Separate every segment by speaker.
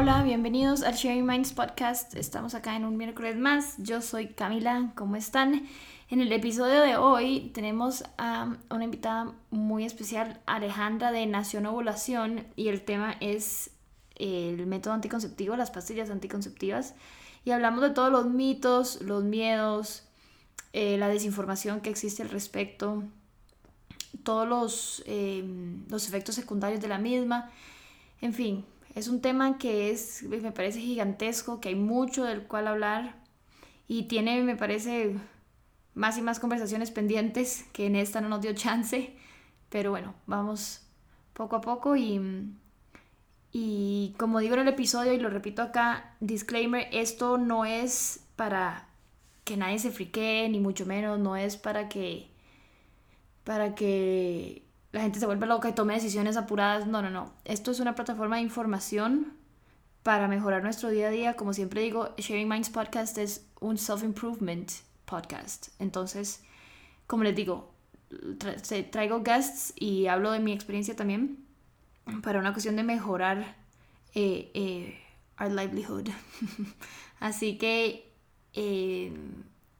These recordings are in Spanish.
Speaker 1: Hola, bienvenidos al Sharing Minds Podcast. Estamos acá en un miércoles más. Yo soy Camila, ¿cómo están? En el episodio de hoy tenemos a una invitada muy especial, Alejandra de Nación Ovulación, y el tema es el método anticonceptivo, las pastillas anticonceptivas. Y hablamos de todos los mitos, los miedos, eh, la desinformación que existe al respecto, todos los, eh, los efectos secundarios de la misma. En fin, es un tema que es, me parece gigantesco, que hay mucho del cual hablar y tiene, me parece, más y más conversaciones pendientes que en esta no nos dio chance. Pero bueno, vamos poco a poco y, y como digo en el episodio y lo repito acá, disclaimer, esto no es para que nadie se friquee, ni mucho menos, no es para que para que la gente se vuelva loca y tome decisiones apuradas. No, no, no. Esto es una plataforma de información para mejorar nuestro día a día. Como siempre digo, Sharing Minds Podcast es un self-improvement podcast. Entonces, como les digo, traigo guests y hablo de mi experiencia también para una cuestión de mejorar eh, eh, our livelihood. Así que eh,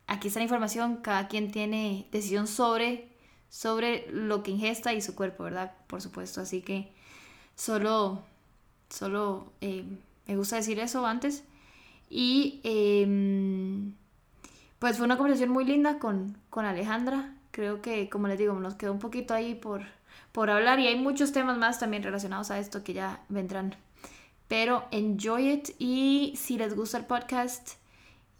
Speaker 1: aquí está la información, cada quien tiene decisión sobre sobre lo que ingesta y su cuerpo, ¿verdad? Por supuesto, así que solo, solo eh, me gusta decir eso antes. Y em, pues fue una conversación muy linda con, con Alejandra. Creo que, como les digo, nos quedó un poquito ahí por, por hablar y hay muchos temas más también relacionados a esto que ya vendrán. Pero enjoy it y si les gusta el podcast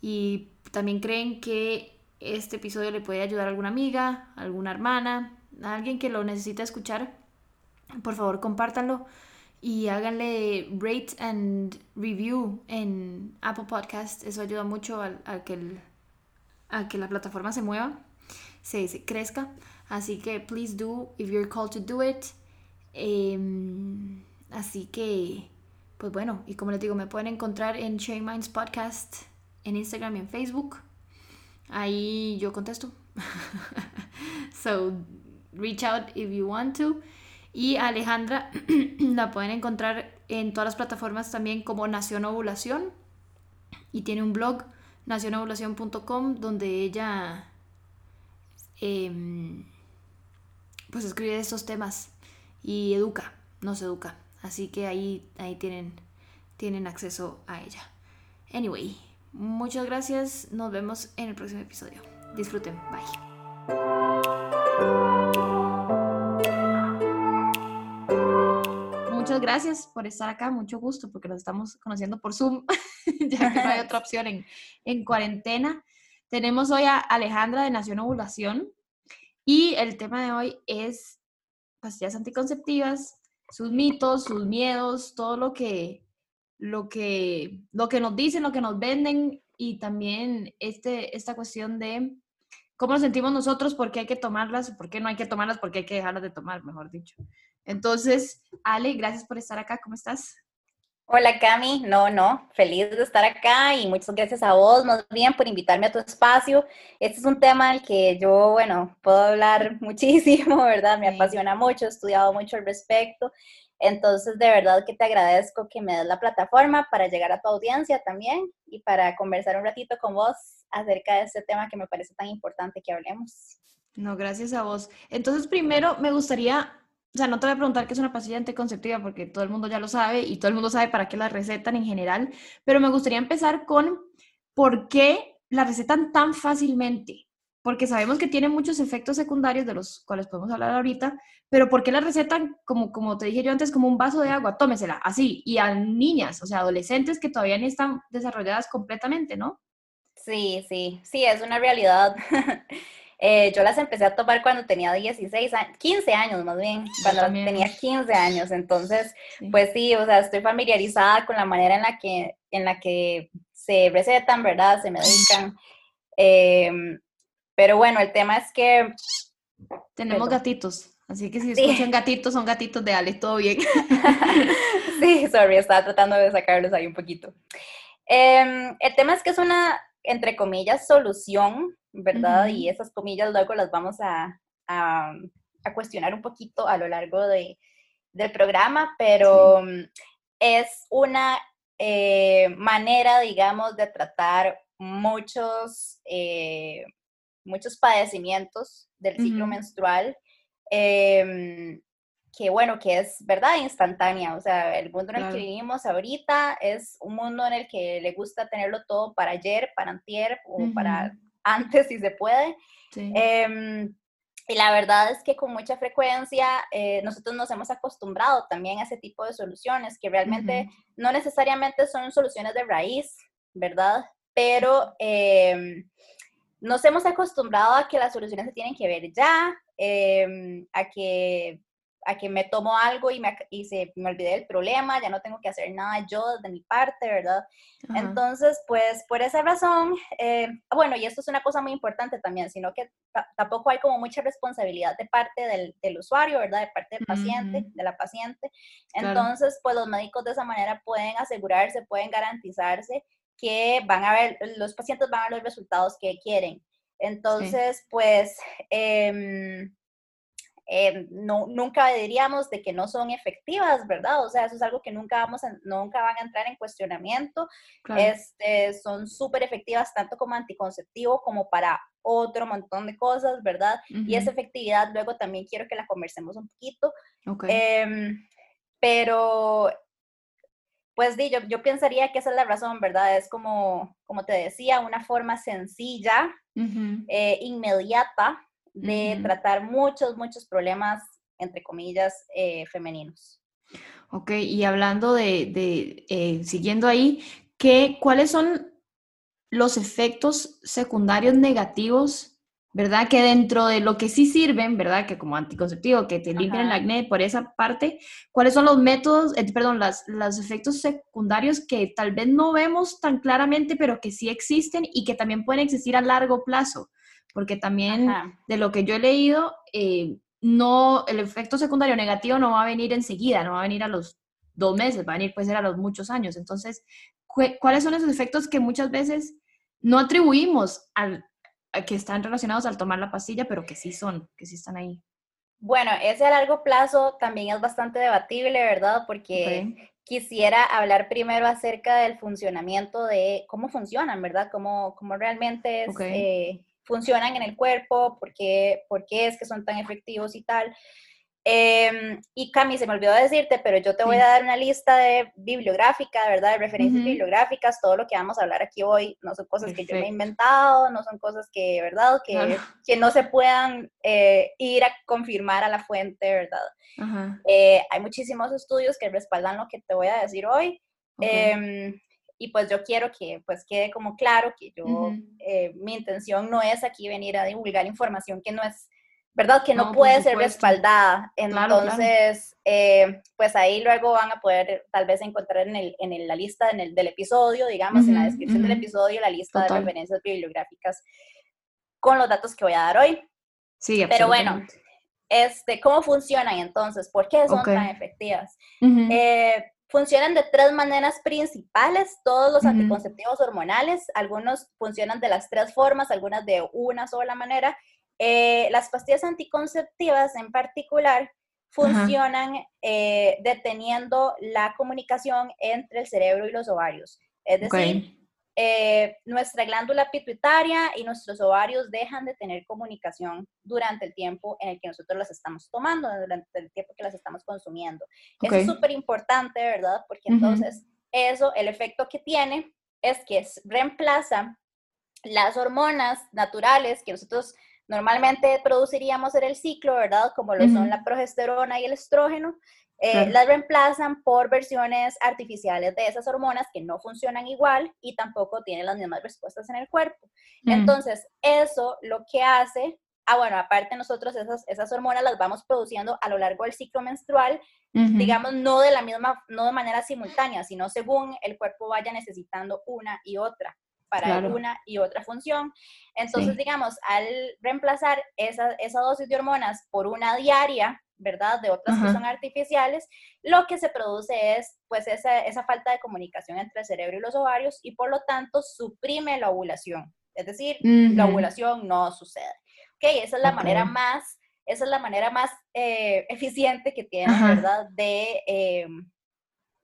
Speaker 1: y también creen que este episodio le puede ayudar a alguna amiga, alguna hermana, a alguien que lo necesite escuchar, por favor compártanlo y háganle rate and review en Apple Podcast. Eso ayuda mucho a, que, a que la plataforma se mueva, se, crezca. Así que please do if you're called to do it. Em, así que, pues bueno, y como les digo, me pueden encontrar en Sharing Minds Podcast en Instagram y en Facebook. Ahí yo contesto. so, reach out if you want to. Y Alejandra la pueden encontrar en todas las plataformas también como Nación Ovulación. Y tiene un blog, nacionovulación.com, donde ella em, pues escribe estos temas y educa, nos educa. Así que ahí, ahí tienen, tienen acceso a ella. Anyway, Muchas gracias, nos vemos en el próximo episodio. Disfruten, bye. Muchas gracias por estar acá, mucho gusto, porque nos estamos conociendo por Zoom, ya que no hay otra opción en, en cuarentena. Tenemos hoy a Alejandra de Nación Ovulación y el tema de hoy es pastillas anticonceptivas, sus mitos, sus miedos, todo lo que lo que, lo que nos dicen, lo que nos venden y también este, esta cuestión de cómo nos sentimos nosotros, por qué hay que tomarlas, por qué no hay que tomarlas, por qué hay que dejarlas de tomar, mejor dicho. Entonces, Ale, gracias por estar acá, ¿cómo estás?
Speaker 2: Hola Cami, no, no, feliz de estar acá y muchas gracias a vos más bien por invitarme a tu espacio. Este es un tema al que yo, bueno, puedo hablar muchísimo, ¿verdad? Me apasiona mucho, he estudiado mucho al respecto entonces, de verdad que te agradezco que me des la plataforma para llegar a tu audiencia también y para conversar un ratito con vos acerca de este tema que me parece tan importante que hablemos.
Speaker 1: No, gracias a vos. Entonces, primero me gustaría, o sea, no te voy a preguntar qué es una pastilla anticonceptiva porque todo el mundo ya lo sabe y todo el mundo sabe para qué la recetan en general, pero me gustaría empezar con por qué la recetan tan fácilmente porque sabemos que tiene muchos efectos secundarios de los cuales podemos hablar ahorita, pero ¿por qué la recetan, como, como te dije yo antes, como un vaso de agua? Tómesela, así, y a niñas, o sea, adolescentes que todavía no están desarrolladas completamente, ¿no?
Speaker 2: Sí, sí, sí, es una realidad. Eh, yo las empecé a tomar cuando tenía 16 años, 15 años más bien, cuando tenía 15 años, entonces, pues sí, o sea, estoy familiarizada con la manera en la que, en la que se recetan, ¿verdad? Se medican. Eh, pero bueno, el tema es que...
Speaker 1: Tenemos gatitos, así que si escuchan gatitos, son gatitos de Ale, todo bien.
Speaker 2: sí, sorry, estaba tratando de sacarlos ahí un poquito. Em, el tema es que es una, entre comillas, solución, ¿verdad? Y esas comillas luego las vamos a, a, cuestionar un poquito a lo largo de, del programa, pero es una eh, manera, digamos, de tratar muchos, eh, muchos padecimientos del ciclo menstrual, em, que bueno, que es verdad instantánea, o sea, el mundo en el que vivimos ahorita es un mundo en el que le gusta tenerlo todo para ayer, para antier o para antes si se puede. Em, y la verdad es que con mucha frecuencia eh, nosotros nos hemos acostumbrado también a ese tipo de soluciones, que realmente no necesariamente son soluciones de raíz, ¿verdad? Pero em, nos hemos acostumbrado a que las soluciones se tienen que ver ya, em, a que a que me tomo algo y, me, y se, me olvidé del problema, ya no tengo que hacer nada yo de mi parte, ¿verdad? Entonces, pues por esa razón, eh, bueno, y esto es una cosa muy importante también, sino que tampoco hay como mucha responsabilidad de parte del, del usuario, ¿verdad? De parte del paciente, de la paciente. Entonces, pues los médicos de esa manera pueden asegurarse, pueden garantizarse que van a ver, los pacientes van a ver los resultados que quieren. Entonces, pues... Eh, eh, no, nunca diríamos de que no son efectivas, ¿verdad? O sea, eso es algo que nunca, vamos nunca van a entrar en cuestionamiento. Este, son súper efectivas tanto como anticonceptivo como para otro montón de cosas, ¿verdad? Y esa efectividad luego también quiero que la conversemos un poquito. Em, pero, pues di, yo, yo, pensaría que esa es la razón, ¿verdad? Es como, como te decía, una forma sencilla, eh, inmediata de tratar muchos, muchos problemas, entre comillas, eh, femeninos.
Speaker 1: Ok, y hablando de, eh, siguiendo ahí, ¿qué, ¿cuáles son los efectos secundarios negativos, verdad? Que dentro de lo que sí sirven, ¿verdad? Que como anticonceptivo, que te limpian el acné por esa parte, ¿cuáles son los métodos, eh, perdón, las, los efectos secundarios que tal vez no vemos tan claramente, pero que sí existen y que también pueden existir a largo plazo? porque también de lo que yo he leído, eh, no, el efecto secundario negativo no va a venir enseguida, no va a venir a los dos meses, va a venir puede ser a los muchos años. Entonces, ¿cuáles son esos efectos que muchas veces no atribuimos al, que están relacionados al tomar la pastilla, pero que sí son, que sí están ahí?
Speaker 2: Bueno, ese a largo plazo también es bastante debatible, ¿verdad? Porque quisiera hablar primero acerca del funcionamiento de cómo funcionan, ¿verdad? Cómo, cómo realmente es, eh, funcionan en el cuerpo, por qué, por qué es que son tan efectivos y tal. Em, y Cami, se me olvidó decirte, pero yo te voy a dar una lista de bibliográfica, ¿verdad? De referencias bibliográficas, todo lo que vamos a hablar aquí hoy no son cosas que yo me he inventado, no son cosas que, ¿verdad? Que, que no se puedan eh, ir a confirmar a la fuente, ¿verdad? Eh, hay muchísimos estudios que respaldan lo que te voy a decir hoy. Em, y pues yo quiero que pues quede como claro que yo, eh, mi intención no es aquí venir a divulgar información que no es, ¿verdad? Que no, puede ser respaldada. Entonces, eh, pues ahí luego van a poder tal vez encontrar en, el, en la lista en el, del episodio, digamos, en la descripción del episodio, la lista de referencias bibliográficas con los datos que voy a dar hoy.
Speaker 1: Sí,
Speaker 2: Pero bueno, este, ¿cómo funcionan entonces? ¿Por qué son tan efectivas? Funcionan de tres maneras principales, todos los anticonceptivos hormonales, algunos funcionan de las tres formas, algunas de una sola manera. Eh, las pastillas anticonceptivas en particular funcionan eh, deteniendo la comunicación entre el cerebro y los ovarios. Es decir, eh, nuestra glándula pituitaria y nuestros ovarios dejan de tener comunicación durante el tiempo en el que nosotros las estamos tomando, durante el tiempo que las estamos consumiendo. Eso es súper importante, ¿verdad? Porque entonces eso, el efecto que tiene es que reemplaza las hormonas naturales que nosotros normalmente produciríamos en el ciclo, ¿verdad? Como lo son la progesterona y el estrógeno, eh, las reemplazan por versiones artificiales de esas hormonas que no funcionan igual y tampoco tienen las mismas respuestas en el cuerpo. Mm. Entonces, eso lo que hace, ah, bueno, aparte nosotros esas, esas hormonas las vamos produciendo a lo largo del ciclo menstrual, digamos, no de la misma, no de manera simultánea, sino según el cuerpo vaya necesitando una y otra para una y otra función. Entonces, digamos, al reemplazar esa, esa dosis de hormonas por una diaria, ¿verdad? De otras que son artificiales, lo que se produce es pues esa, esa, falta de comunicación entre el cerebro y los ovarios y por lo tanto suprime la ovulación. Es decir, la ovulación no sucede. ¿Ok? Esa es la manera más, esa es la manera más eh, eficiente que tiene, ¿verdad? De, eh,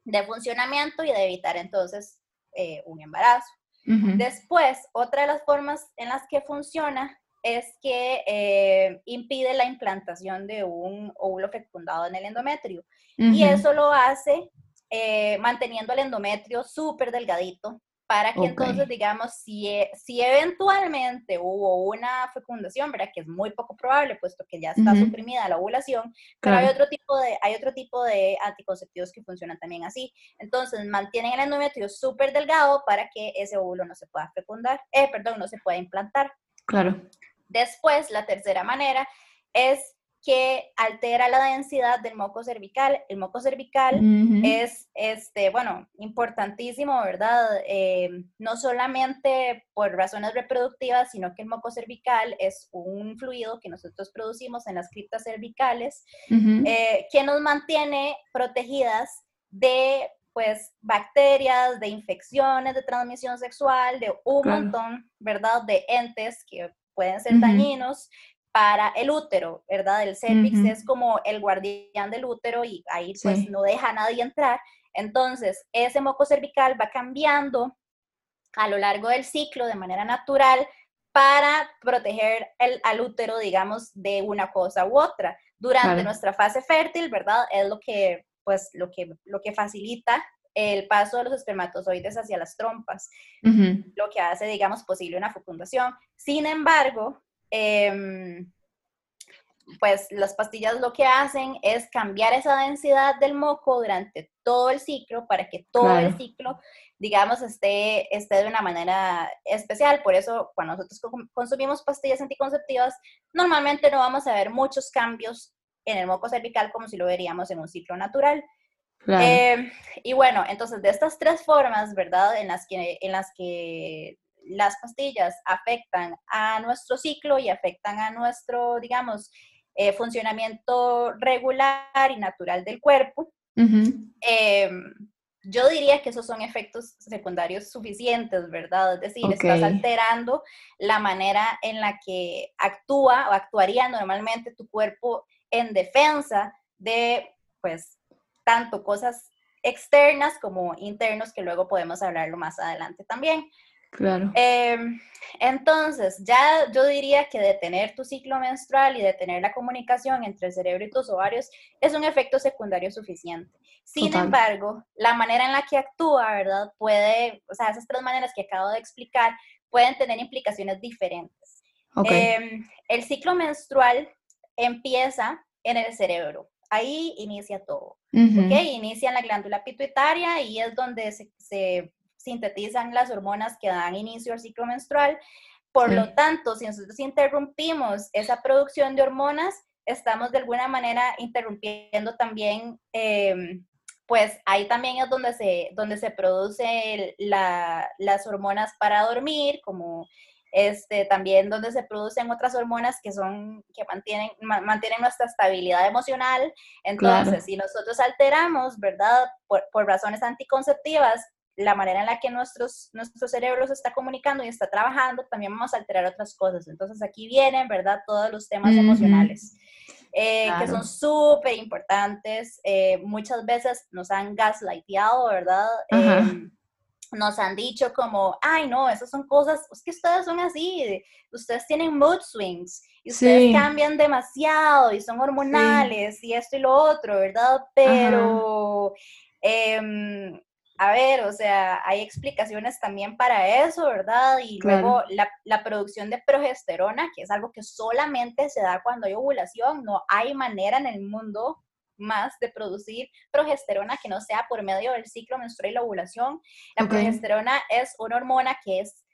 Speaker 2: de funcionamiento y de evitar entonces eh, un embarazo. Después, otra de las formas en las que funciona es que eh, impide la implantación de un óvulo fecundado en el endometrio. Y eso lo hace eh, manteniendo el endometrio súper delgadito para que entonces, digamos, si, e, si eventualmente hubo una fecundación, ¿verdad? Que es muy poco probable, puesto que ya está suprimida la ovulación, pero hay, otro tipo de, hay otro tipo de anticonceptivos que funcionan también así. Entonces, mantienen el endometrio súper delgado para que ese óvulo no se pueda fecundar, eh, perdón, no se pueda implantar.
Speaker 1: Claro.
Speaker 2: Después, la tercera manera es que altera la densidad del moco cervical. El moco cervical es, este, bueno, importantísimo, ¿verdad? Eh, no solamente por razones reproductivas, sino que el moco cervical es un fluido que nosotros producimos en las criptas cervicales, eh, que nos mantiene protegidas de pues bacterias, de infecciones de transmisión sexual, de un montón, ¿verdad? De entes que pueden ser dañinos, para el útero, ¿verdad? El cervix es como el guardián del útero y ahí pues no deja a nadie entrar. Entonces, ese moco cervical va cambiando a lo largo del ciclo de manera natural para proteger el, al útero, digamos, de una cosa u otra. Durante nuestra fase fértil, ¿verdad? Es lo que, pues, lo que, lo que facilita el paso de los espermatozoides hacia las trompas, lo que hace, digamos, posible una fecundación. Sin embargo, Em, pues las pastillas lo que hacen es cambiar esa densidad del moco durante todo el ciclo para que todo el ciclo, digamos, esté, esté de una manera especial. Por eso, cuando nosotros consumimos pastillas anticonceptivas, normalmente no vamos a ver muchos cambios en el moco cervical como si lo veríamos en un ciclo natural. Em, y bueno, entonces de estas tres formas, ¿verdad? En las que, en las que las pastillas afectan a nuestro ciclo y afectan a nuestro, digamos, eh, funcionamiento regular y natural del cuerpo, em, yo diría que esos son efectos secundarios suficientes, ¿verdad? Es decir, estás alterando la manera en la que actúa o actuaría normalmente tu cuerpo en defensa de, pues, tanto cosas externas como internos, que luego podemos hablarlo más adelante también.
Speaker 1: Claro.
Speaker 2: Em, entonces, ya yo diría que detener tu ciclo menstrual y detener la comunicación entre el cerebro y tus ovarios es un efecto secundario suficiente. Sin embargo, la manera en la que actúa, ¿verdad? Puede, o sea, esas tres maneras que acabo de explicar pueden tener implicaciones diferentes. Em, el ciclo menstrual empieza en el cerebro. Ahí inicia todo. Inicia en la glándula pituitaria y es donde se sintetizan las hormonas que dan inicio al ciclo menstrual. Por lo tanto, si nosotros interrumpimos esa producción de hormonas, estamos de alguna manera interrumpiendo también, em, pues ahí también es donde se, donde se producen las hormonas para dormir, como este, también donde se producen otras hormonas que son, que mantienen, mantienen nuestra estabilidad emocional. Entonces, si nosotros alteramos, ¿verdad? Por, por, razones anticonceptivas, la manera en la que nuestros, nuestro cerebro se está comunicando y está trabajando, también vamos a alterar otras cosas. Entonces aquí vienen, ¿verdad? Todos los temas emocionales, eh, que son súper importantes. Eh, muchas veces nos han gaslighteado, ¿verdad? Em, nos han dicho como, ay, no, esas son cosas, es que ustedes son así, ustedes tienen mood swings y ustedes cambian demasiado y son hormonales y esto y lo otro, ¿verdad? Pero a ver, o sea, hay explicaciones también para eso, ¿verdad? Y luego la, producción de progesterona, que es algo que solamente se da cuando hay ovulación, no hay manera en el mundo más de producir progesterona que no sea por medio del ciclo menstrual y la ovulación. La progesterona es una hormona que es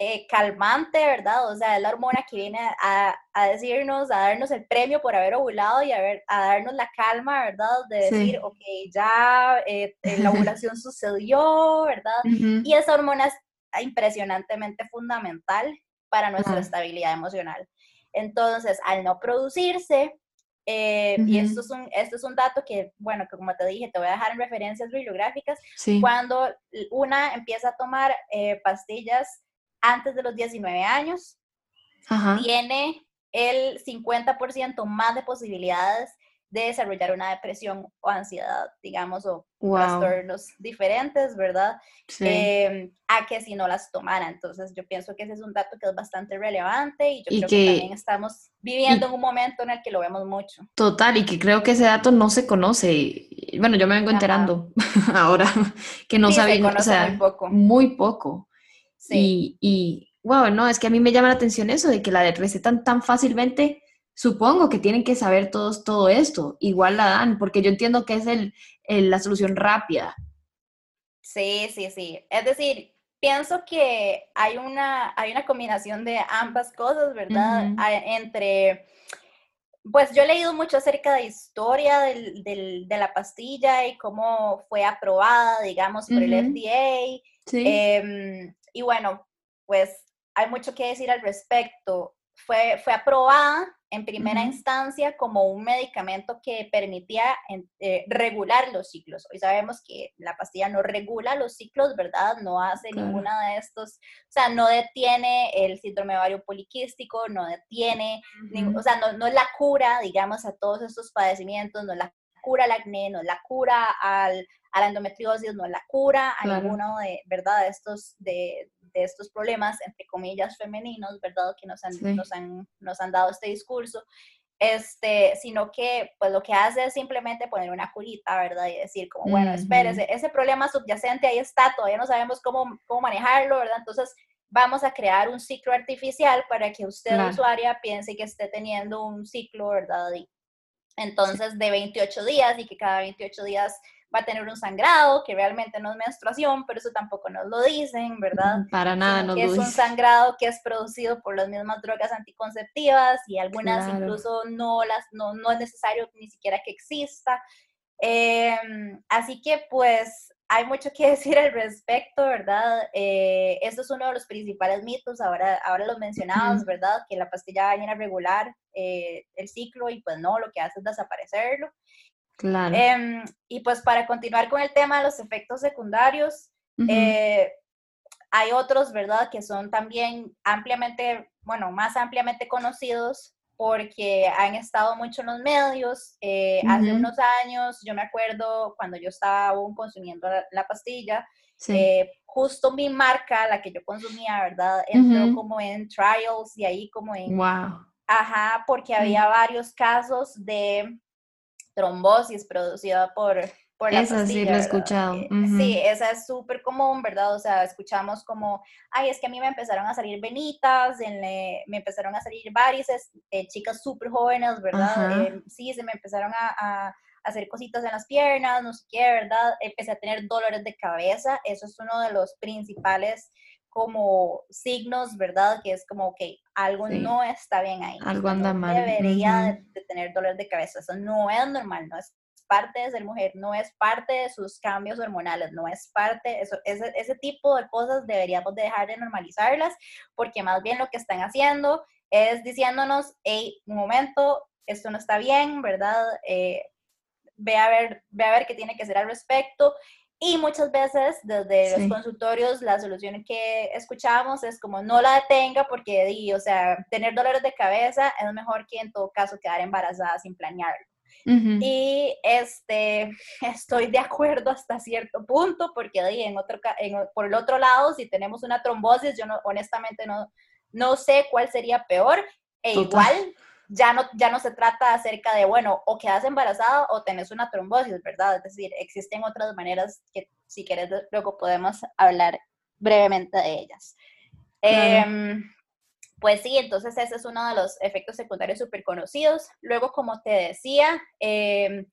Speaker 2: eh, calmante, ¿verdad? O sea, es la hormona que viene a, a, decirnos, a darnos el premio por haber ovulado y a, ver, a darnos la calma, ¿verdad? De decir, ok, ya eh, eh, la ovulación sucedió, ¿verdad? Y esa hormona es impresionantemente fundamental para nuestra estabilidad emocional. Entonces, al no producirse, y esto es, un, esto es un dato que, bueno, que como te dije, te voy a dejar en referencias bibliográficas, cuando una empieza a tomar pastillas antes de los 19 años, tiene el 50% más de posibilidades de desarrollar una depresión o ansiedad, digamos, o trastornos diferentes, ¿verdad? Em, a que si no las tomara. Entonces, yo pienso que ese es un dato que es bastante relevante y yo creo que, también estamos viviendo en un momento en el que lo vemos mucho.
Speaker 1: Total, y que creo que ese dato no se conoce. Bueno, yo me vengo enterando ahora que no sabía, o sea, muy poco. Muy poco. Sí. Y, y, wow, no, es que a mí me llama la atención eso de que la recetan tan fácilmente supongo que tienen que saber todos todo esto. Igual la dan, porque yo entiendo que es el, la solución rápida.
Speaker 2: Sí, sí, sí. Es decir, pienso que hay una, hay una combinación de ambas cosas, ¿verdad? Entre, pues yo he leído mucho acerca de historia del, de la pastilla y cómo fue aprobada, digamos, por el FDA. Sí. Em, y bueno, pues hay mucho que decir al respecto. Fue, fue aprobada en primera instancia como un medicamento que permitía eh, regular los ciclos. Hoy sabemos que la pastilla no regula los ciclos, ¿verdad? No hace ninguna de estos, o sea, no detiene el síndrome ovario poliquístico, no detiene, o sea, no, no, es la cura, digamos, a todos estos padecimientos, no es la cura al acné, no es la cura al, a la endometriosis, no es la cura a ninguno de, ¿verdad? De estos, de, de estos problemas, entre comillas, femeninos, ¿verdad? Que nos han, nos han, nos han dado este discurso, este, sino que pues lo que hace es simplemente poner una curita, ¿verdad? Y decir como, bueno, espérese, ese problema subyacente ahí está, todavía no sabemos cómo, cómo manejarlo, ¿verdad? Entonces vamos a crear un ciclo artificial para que usted, usuaria, piense que esté teniendo un ciclo, ¿verdad? Y entonces de 28 días y que cada 28 días va a tener un sangrado, que realmente no es menstruación, pero eso tampoco nos lo dicen, ¿verdad?
Speaker 1: Para nada, no
Speaker 2: es un sangrado que es producido por las mismas drogas anticonceptivas y algunas incluso no, las, no, no es necesario ni siquiera que exista. Em, así que pues hay mucho que decir al respecto, ¿verdad? Eh, esto es uno de los principales mitos, ahora, ahora los mencionados, ¿verdad? Que la pastilla va a regular eh, el ciclo y pues no, lo que hace es desaparecerlo.
Speaker 1: Claro.
Speaker 2: Em, y pues para continuar con el tema de los efectos secundarios, eh, hay otros, ¿verdad? Que son también ampliamente, bueno, más ampliamente conocidos porque han estado mucho en los medios. Eh, hace unos años, yo me acuerdo cuando yo estaba aún consumiendo la, pastilla, eh, justo mi marca, la que yo consumía, ¿verdad? Entró como en trials y ahí como en...
Speaker 1: Wow.
Speaker 2: Ajá, porque había varios casos de trombosis producida por, por la
Speaker 1: esa sí lo he escuchado. Eh,
Speaker 2: sí, esa es súper común, ¿verdad? O sea, escuchamos como, ay, es que a mí me empezaron a salir venitas, me empezaron a salir varices, eh, chicas súper jóvenes, ¿verdad? Eh, sí, se me empezaron a, a, hacer cositas en las piernas, no sé qué, ¿verdad? Empecé a tener dolores de cabeza, eso es uno de los principales como signos, ¿verdad? Que es como, que algo no está bien ahí.
Speaker 1: Algo anda mal.
Speaker 2: Debería de, tener dolor de cabeza. Eso no es normal, no es parte de ser mujer, no es parte de sus cambios hormonales, no es parte, eso, ese, ese tipo de cosas deberíamos de dejar de normalizarlas, porque más bien lo que están haciendo es diciéndonos, hey, un momento, esto no está bien, ¿verdad? Eh, ve a ver, ve a ver qué tiene que hacer al respecto y muchas veces desde los consultorios la solución que escuchamos es como no la detenga porque, o sea, tener dolores de cabeza es mejor que en todo caso quedar embarazada sin planearlo. Y este, estoy de acuerdo hasta cierto punto porque en otro, por el otro lado, si tenemos una trombosis, yo no, honestamente no, no sé cuál sería peor. E igual ya no, ya no se trata acerca de, bueno, o quedas embarazada o tenés una trombosis, ¿verdad? Es decir, existen otras maneras que si quieres luego podemos hablar brevemente de ellas. Em, pues sí, entonces ese es uno de los efectos secundarios súper conocidos. Luego, como te decía, em,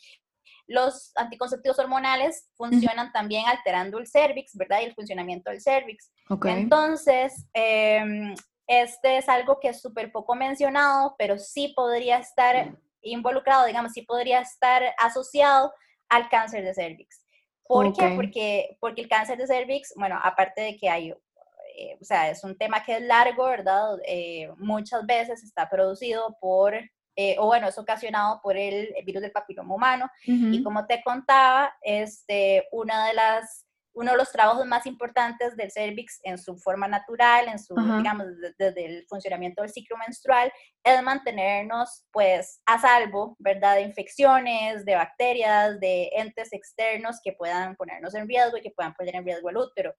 Speaker 2: los anticonceptivos hormonales funcionan también alterando el cervix, ¿verdad? Y el funcionamiento del cervix. Entonces, eh, este es algo que es súper poco mencionado, pero sí podría estar involucrado, digamos, sí podría estar asociado al cáncer de cervix. ¿Por qué? Porque, porque el cáncer de cervix, bueno, aparte de que hay, eh, o sea, es un tema que es largo, ¿verdad? Eh, muchas veces está producido por, eh, o bueno, es ocasionado por el, virus del papiloma humano. Y como te contaba, este, una de las uno de los trabajos más importantes del cervix en su forma natural, en su, digamos, desde, el funcionamiento del ciclo menstrual, es mantenernos, pues, a salvo, ¿verdad?, de infecciones, de bacterias, de entes externos que puedan ponernos en riesgo y que puedan poner en riesgo el útero.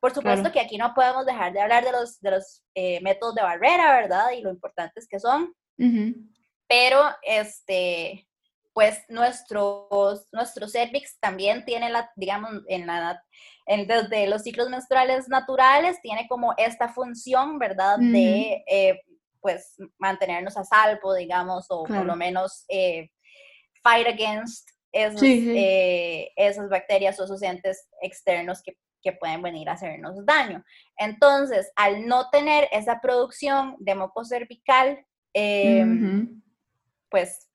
Speaker 2: Por supuesto que aquí no podemos dejar de hablar de los, de los eh, métodos de barrera, ¿verdad? Y lo importantes que son. Pero, este, pues nuestros, nuestro cervix también tiene la, digamos, en la, en, desde los ciclos menstruales naturales, tiene como esta función, ¿verdad? De, eh, pues, mantenernos a salvo, digamos, o por lo menos eh, fight against esos, esas bacterias o esos entes externos que que pueden venir a hacernos daño. Entonces, al no tener esa producción de moco cervical, em, pues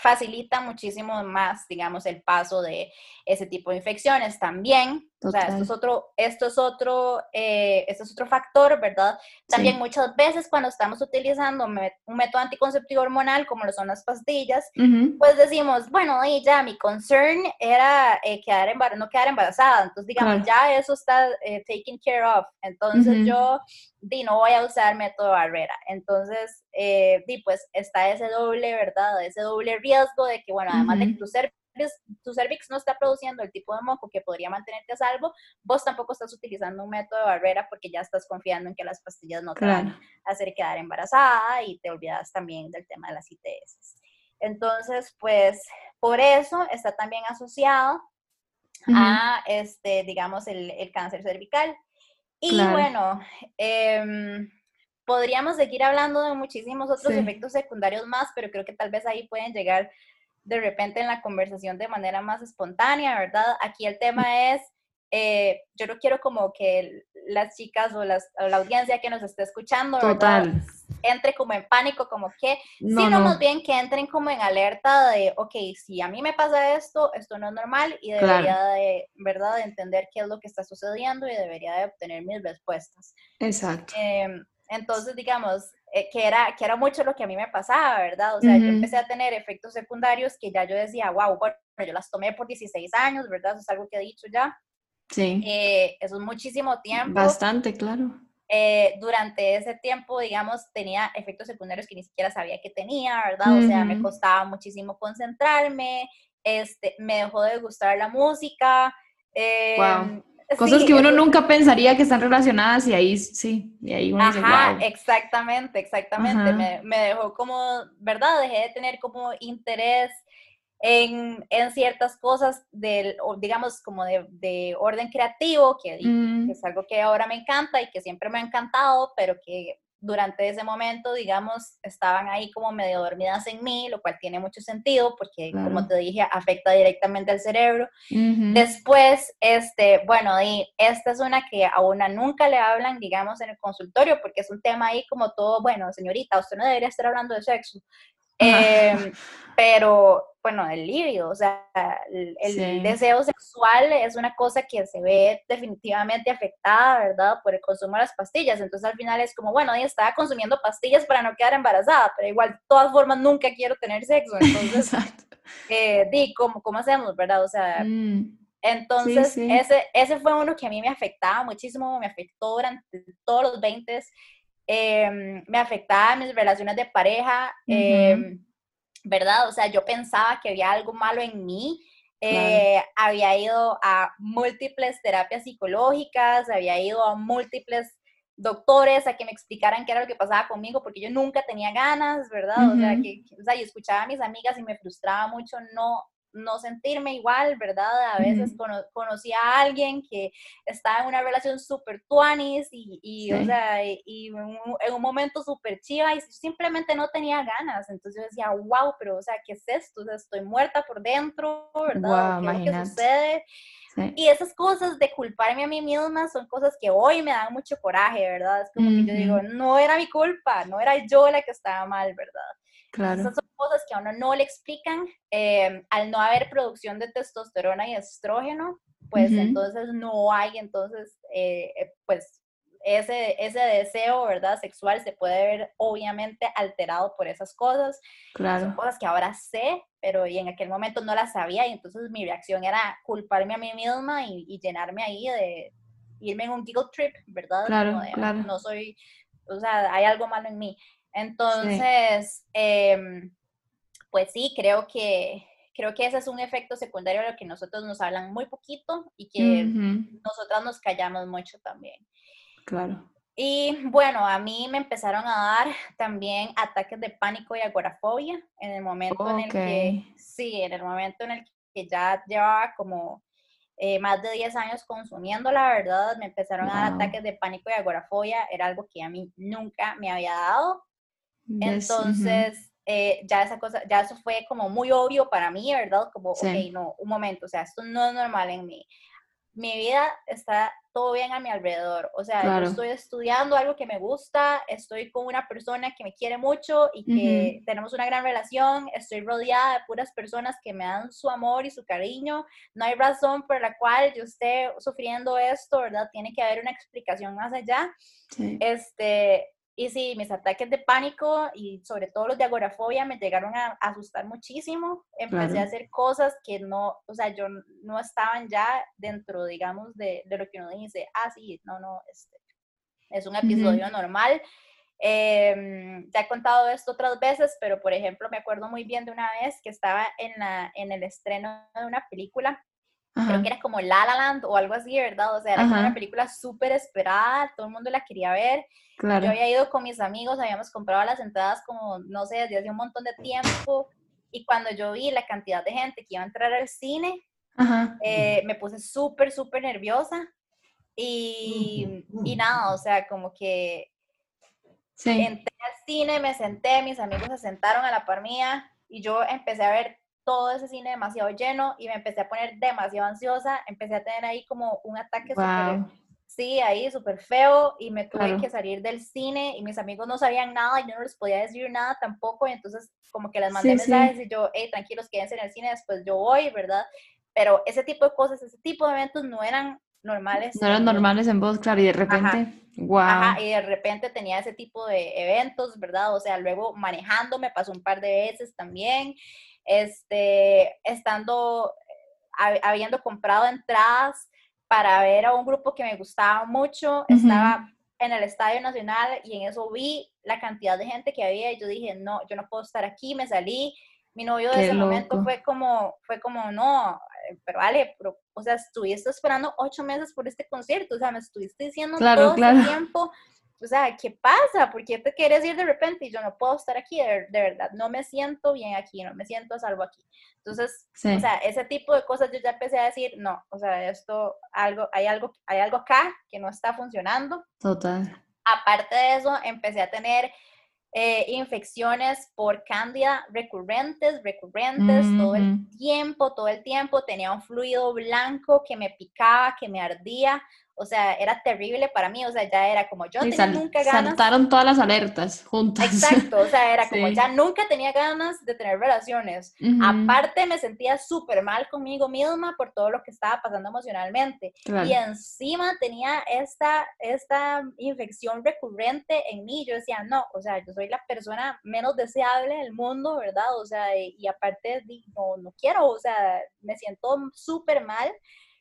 Speaker 2: facilita muchísimo más, digamos, el paso de ese tipo de infecciones. También, o sea, esto es otro, esto es otro, eh, esto es otro factor, ¿verdad? También muchas veces cuando estamos utilizando un método anticonceptivo hormonal, como lo son las pastillas, pues decimos, bueno, y ya mi concern era eh, quedar no quedar embarazada. Entonces, digamos, ya eso está eh, taken care of. Entonces yo di, no voy a usar método barrera. Entonces, eh, di, pues está ese doble, ¿verdad? Ese doble riesgo de que, bueno, además de que tu cervix, tu cervix no está produciendo el tipo de moco que podría mantenerte a salvo, vos tampoco estás utilizando un método de barrera porque ya estás confiando en que las pastillas no te van a hacer quedar embarazada y te olvidas también del tema de las ITS. Entonces, pues, por eso está también asociado a, este, digamos, el, el cáncer cervical. Y bueno, em, podríamos seguir hablando de muchísimos otros efectos secundarios más, pero creo que tal vez ahí pueden llegar de repente en la conversación de manera más espontánea, ¿verdad? Aquí el tema es, eh, yo no quiero como que las chicas o, las, la audiencia que nos esté escuchando, ¿verdad? entre como en pánico, como que, sino más bien que entren como en alerta de, ok, si a mí me pasa esto, esto no es normal y debería de, ¿verdad?, de entender qué es lo que está sucediendo y debería de obtener mis respuestas.
Speaker 1: Exacto.
Speaker 2: Em, entonces, digamos, eh, que, era, que era mucho lo que a mí me pasaba, ¿verdad? O sea, yo empecé a tener efectos secundarios que ya yo decía, wow, bueno, yo las tomé por 16 años, ¿verdad? Eso es algo que he dicho ya.
Speaker 1: Sí.
Speaker 2: Eh, eso es muchísimo tiempo.
Speaker 1: Bastante, claro.
Speaker 2: Eh, durante ese tiempo, digamos, tenía efectos secundarios que ni siquiera sabía que tenía, ¿verdad? O sea, me costaba muchísimo concentrarme, este, me dejó de gustar la música.
Speaker 1: Em, Cosas que uno nunca pensaría que están relacionadas y ahí sí, y ahí uno
Speaker 2: Ajá, exactamente, exactamente. Me, me, dejó como, ¿verdad? Dejé de tener como interés en, en ciertas cosas del, digamos, como de, de orden creativo, que, mm. es algo que ahora me encanta y que siempre me ha encantado, pero que durante ese momento, digamos, estaban ahí como medio dormidas en mí, lo cual tiene mucho sentido porque, como te dije, afecta directamente al cerebro. Después, este, bueno, y esta es una que a una nunca le hablan, digamos, en el consultorio, porque es un tema ahí como todo, bueno, señorita, usted no debería estar hablando de sexo. Eh, pero bueno, el libido, o sea, el, deseo sexual es una cosa que se ve definitivamente afectada, ¿verdad? Por el consumo de las pastillas. Entonces al final es como, bueno, ella estaba consumiendo pastillas para no quedar embarazada, pero igual, de todas formas, nunca quiero tener sexo. Entonces, eh, di, ¿cómo, ¿cómo hacemos, verdad? O sea... Mm. Entonces, Ese, ese fue uno que a mí me afectaba muchísimo, me afectó durante todos los 20, eh, me afectaba mis relaciones de pareja, ¿verdad? O sea, yo pensaba que había algo malo en mí. Eh, había ido a múltiples terapias psicológicas, había ido a múltiples doctores a que me explicaran qué era lo que pasaba conmigo, porque yo nunca tenía ganas, ¿verdad? O sea, que, o sea, yo escuchaba a mis amigas y me frustraba mucho no, no sentirme igual, ¿verdad? A veces conocí a alguien que estaba en una relación súper tuanis y, y o sea, y, en un momento súper chiva y simplemente no tenía ganas. Entonces yo decía, wow, pero o sea, ¿qué es esto? O sea, estoy muerta por dentro, ¿verdad? ¿Qué es lo que sucede? Y esas cosas de culparme a mí misma son cosas que hoy me dan mucho coraje, ¿verdad? Es como que yo digo, no era mi culpa, no era yo la que estaba mal, ¿verdad?
Speaker 1: Claro.
Speaker 2: Esas son cosas que a uno no le explican. Eh, al no haber producción de testosterona y estrógeno, pues entonces no hay entonces, eh, eh, pues, ese, ese deseo, ¿verdad? Sexual se puede ver obviamente alterado por esas cosas.
Speaker 1: Claro.
Speaker 2: Son cosas que ahora sé, pero y en aquel momento no las sabía y entonces mi reacción era culparme a mí misma y, llenarme ahí de irme en un giggle trip, ¿verdad?
Speaker 1: Claro, claro.
Speaker 2: No soy, o sea, hay algo malo en mí. Entonces, em, pues sí, creo que, creo que ese es un efecto secundario de lo que nosotros nos hablan muy poquito y que nosotras nos callamos mucho también.
Speaker 1: Claro.
Speaker 2: Y bueno, a mí me empezaron a dar también ataques de pánico y agorafobia en el momento en el que, sí, en el momento en el que ya llevaba como eh, más de 10 años consumiendo, la verdad, me empezaron a dar ataques de pánico y agorafobia, era algo que a mí nunca me había dado. Entonces, eh, ya esa cosa, ya eso fue como muy obvio para mí, ¿verdad? Como, ok, no, un momento, o sea, esto no es normal en mí mi vida está todo bien a mi alrededor. O sea, yo estoy estudiando algo que me gusta, estoy con una persona que me quiere mucho y que tenemos una gran relación, estoy rodeada de puras personas que me dan su amor y su cariño. No hay razón por la cual yo esté sufriendo esto, ¿verdad? Tiene que haber una explicación más allá. Este, y sí, mis ataques de pánico y sobre todo los de agorafobia me llegaron a, asustar muchísimo. Empecé a hacer cosas que no, o sea, yo no estaban ya dentro, digamos, de, de lo que uno dice, ah, sí, no, no, este, es un episodio normal. Eh, ya he contado esto otras veces, pero por ejemplo, me acuerdo muy bien de una vez que estaba en, la, en el estreno de una película creo que era como La La Land o algo así, ¿verdad? O sea, era una película súper esperada, todo el mundo la quería ver. Claro. Yo había ido con mis amigos, habíamos comprado las entradas como, no sé, desde hace un montón de tiempo. Y cuando yo vi la cantidad de gente que iba a entrar al cine, eh, me puse súper, súper nerviosa. Y, y, nada, o sea, como que sí. entré al cine, me senté, mis amigos se sentaron a la par mía y yo empecé a ver todo ese cine demasiado lleno y me empecé a poner demasiado ansiosa, empecé a tener ahí como un ataque sí, ahí súper feo y me tuve que salir del cine y mis amigos no sabían nada y yo no les podía decir nada tampoco y entonces como que les mandé mensajes y yo, hey, tranquilos, quédense en el cine, después yo voy, ¿verdad? Pero ese tipo de cosas, ese tipo de eventos no eran normales.
Speaker 1: No eran normales en voz, claro, y de repente, wow.
Speaker 2: Ajá, y de repente tenía ese tipo de eventos, ¿verdad? O sea, luego manejando me pasó un par de veces también este, estando, habiendo comprado entradas para ver a un grupo que me gustaba mucho, estaba en el Estadio Nacional y en eso vi la cantidad de gente que había y yo dije, no, yo no puedo estar aquí, me salí. Mi novio de ese momento fue como, fue como, no, eh, pero vale, o sea, estuviste esperando ocho meses por este concierto, o sea, me estuviste diciendo todo el tiempo o sea, ¿qué pasa? ¿Por qué te quieres ir de repente y yo no puedo estar aquí? De, verdad, no me siento bien aquí, no me siento a salvo aquí. Entonces, o sea, ese tipo de cosas yo ya empecé a decir, no, o sea, esto, algo, hay algo, hay algo acá que no está funcionando.
Speaker 1: Total.
Speaker 2: Aparte de eso, empecé a tener eh, infecciones por cándida recurrentes, recurrentes, todo el tiempo, todo el tiempo. Tenía un fluido blanco que me picaba, que me ardía o sea, era terrible para mí, o sea, ya era como yo no tenía nunca ganas.
Speaker 1: Saltaron todas las alertas juntas.
Speaker 2: Exacto, o sea, era como ya nunca tenía ganas de tener relaciones. Aparte me sentía súper mal conmigo misma por todo lo que estaba pasando emocionalmente. Y encima tenía esta, esta infección recurrente en mí. Yo decía, no, o sea, yo soy la persona menos deseable del mundo, ¿verdad? O sea, y, y aparte no, no quiero, o sea, me siento súper mal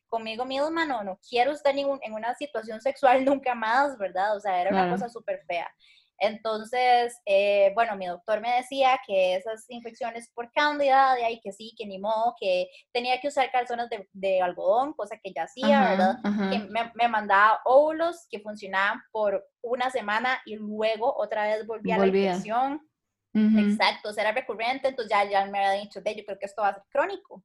Speaker 2: conmigo misma, no, no quiero estar en, en una situación sexual nunca más, ¿verdad? O sea, era una cosa súper fea. Entonces, eh, bueno, mi doctor me decía que esas infecciones por cándida, de ahí que sí, que ni modo, que tenía que usar calzones de, algodón, cosa que ya hacía, ¿verdad? Que me, mandaba óvulos que funcionaban por una semana y luego otra vez volvía, a la infección. Exacto, o sea, era recurrente, entonces ya, ya me había dicho, de yo creo que esto va a ser crónico.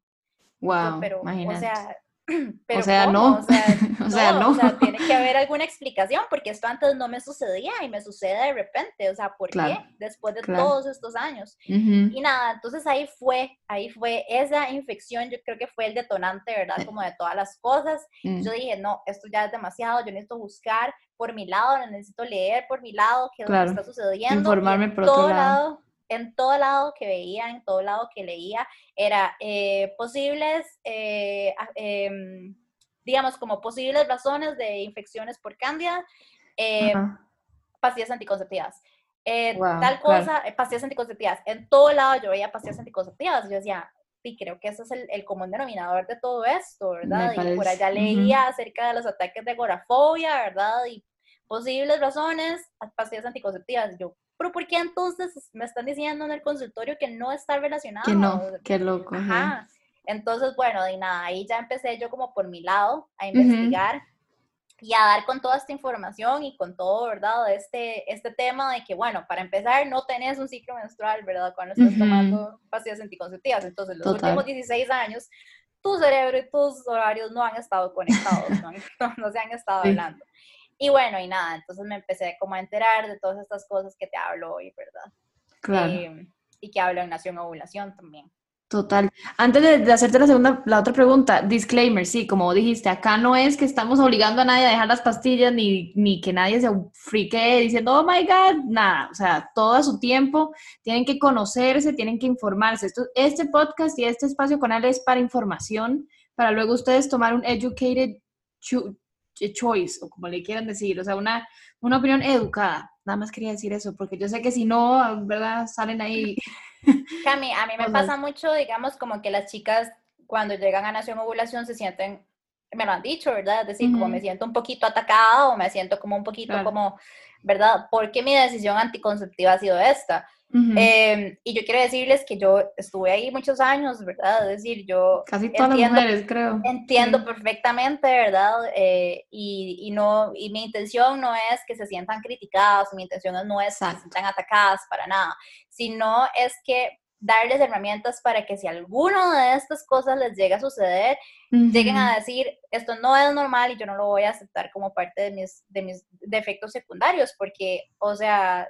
Speaker 1: Wow,
Speaker 2: pero, o sea,
Speaker 1: o sea, no.
Speaker 2: O sea, no. O sea, tiene que haber alguna explicación porque esto antes no me sucedía y me sucede de repente. O sea, ¿por qué? Después de todos estos años. Y nada, entonces ahí fue, ahí fue esa infección, yo creo que fue el detonante, ¿verdad? Como de todas las cosas. Mm. Yo dije, no, esto ya es demasiado, yo necesito buscar por mi lado, necesito leer por mi lado qué es lo que está sucediendo.
Speaker 1: Informarme por otro lado
Speaker 2: en todo lado que veía, en todo lado que leía, era eh, posibles, eh, em, digamos, como posibles razones de infecciones por cándida. eh, pastillas anticonceptivas. Eh, tal cosa, pastillas anticonceptivas. En todo lado yo veía pastillas anticonceptivas. Yo decía, y creo que ese es el, común denominador de todo esto, ¿verdad? Y por allá leía acerca de los ataques de agorafobia, ¿verdad? Y posibles razones, pastillas anticonceptivas. Yo, pero ¿por qué entonces me están diciendo en el consultorio que no está relacionado?
Speaker 1: Que no, qué loco.
Speaker 2: Ajá. Entonces, bueno, de nada, ahí ya empecé yo como por mi lado a investigar y a dar con toda esta información y con todo, ¿verdad? Este, este tema de que, bueno, para empezar, no tenés un ciclo menstrual, ¿verdad? Cuando estás tomando pastillas anticonceptivas. Entonces, los últimos 16 años, tu cerebro y tus horarios no han estado conectados, no, se han estado hablando. Y bueno, y nada, entonces me empecé como a enterar de todas estas cosas que te hablo hoy, ¿verdad? Claro. Eh, y que hablo en Nación Ovulación también.
Speaker 1: Total. Antes de, hacerte la segunda, la otra pregunta, disclaimer, sí, como dijiste, acá no es que estamos obligando a nadie a dejar las pastillas ni, ni que nadie se frique diciendo, oh my God, nada. O sea, todo a su tiempo, tienen que conocerse, tienen que informarse. Esto, este podcast y este espacio con él es para información, para luego ustedes tomar un educated choice, o como le quieran decir, o sea, una, una opinión educada. Nada más quería decir eso, porque yo sé que si no, ¿verdad? Salen ahí.
Speaker 2: Cami, a mí me pasa mucho, digamos, como que las chicas cuando llegan a Nación Ovulación se sienten, me lo han dicho, ¿verdad? Es decir, como me siento un poquito atacada o me siento como un poquito como, ¿verdad? ¿Por qué mi decisión anticonceptiva ha sido esta? Em, y yo quiero decirles que yo estuve ahí muchos años, ¿verdad? Es decir, yo...
Speaker 1: Casi todas entiendo, las mujeres, creo.
Speaker 2: Entiendo perfectamente, ¿verdad? Eh, y, y, no, y mi intención no es que se sientan criticadas, mi intención no es que se sientan atacadas para nada, sino es que darles herramientas para que si alguno de estas cosas les llega a suceder, lleguen a decir, esto no es normal y yo no lo voy a aceptar como parte de mis, de mis defectos secundarios, porque, o sea,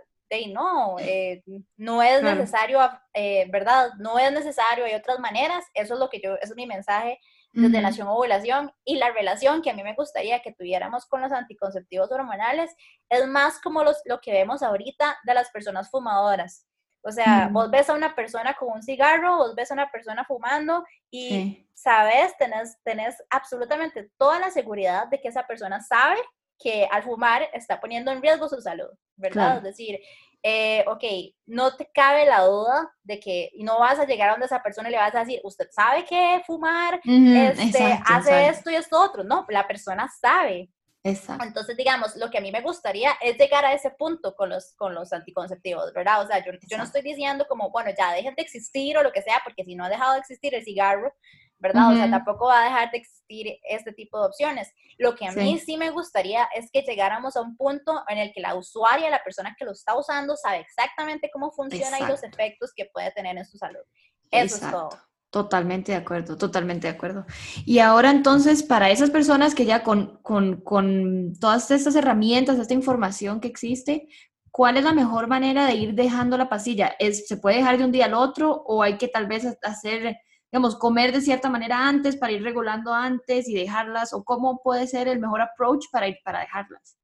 Speaker 2: no, eh, no es necesario, eh, ¿verdad? No es necesario, hay otras maneras, eso es lo que yo, es mi mensaje desde Nación Ovulación y la relación que a mí me gustaría que tuviéramos con los anticonceptivos hormonales es más como los, lo que vemos ahorita de las personas fumadoras. O sea, vos ves a una persona con un cigarro, vos ves a una persona fumando y sabes, tenés, tenés absolutamente toda la seguridad de que esa persona sabe que al fumar está poniendo en riesgo su salud, ¿verdad? Es decir, eh, ok, no te cabe la duda de que no vas a llegar a donde esa persona le vas a decir, usted sabe que fumar este, hace esto y esto otro. No, la persona sabe. Exacto. Entonces, digamos, lo que a mí me gustaría es llegar a ese punto con los, con los anticonceptivos, ¿verdad? O sea, yo, yo no estoy diciendo como, bueno, ya dejen de existir o lo que sea, porque si no ha dejado de existir el cigarro, ¿verdad? O sea, tampoco va a dejar de existir este tipo de opciones. Lo que a mí sí me gustaría es que llegáramos a un punto en el que la usuaria, la persona que lo está usando, sabe exactamente cómo funciona y los efectos que puede tener en su salud. Eso es todo.
Speaker 1: Totalmente de acuerdo, totalmente de acuerdo. Y ahora entonces, para esas personas que ya con, con, con todas estas herramientas, esta información que existe, ¿cuál es la mejor manera de ir dejando la pastilla? ¿Es, ¿Se puede dejar de un día al otro o hay que tal vez hacer digamos, comer de cierta manera antes para ir regulando antes y dejarlas? ¿O cómo puede ser el mejor approach para, ir, para dejarlas?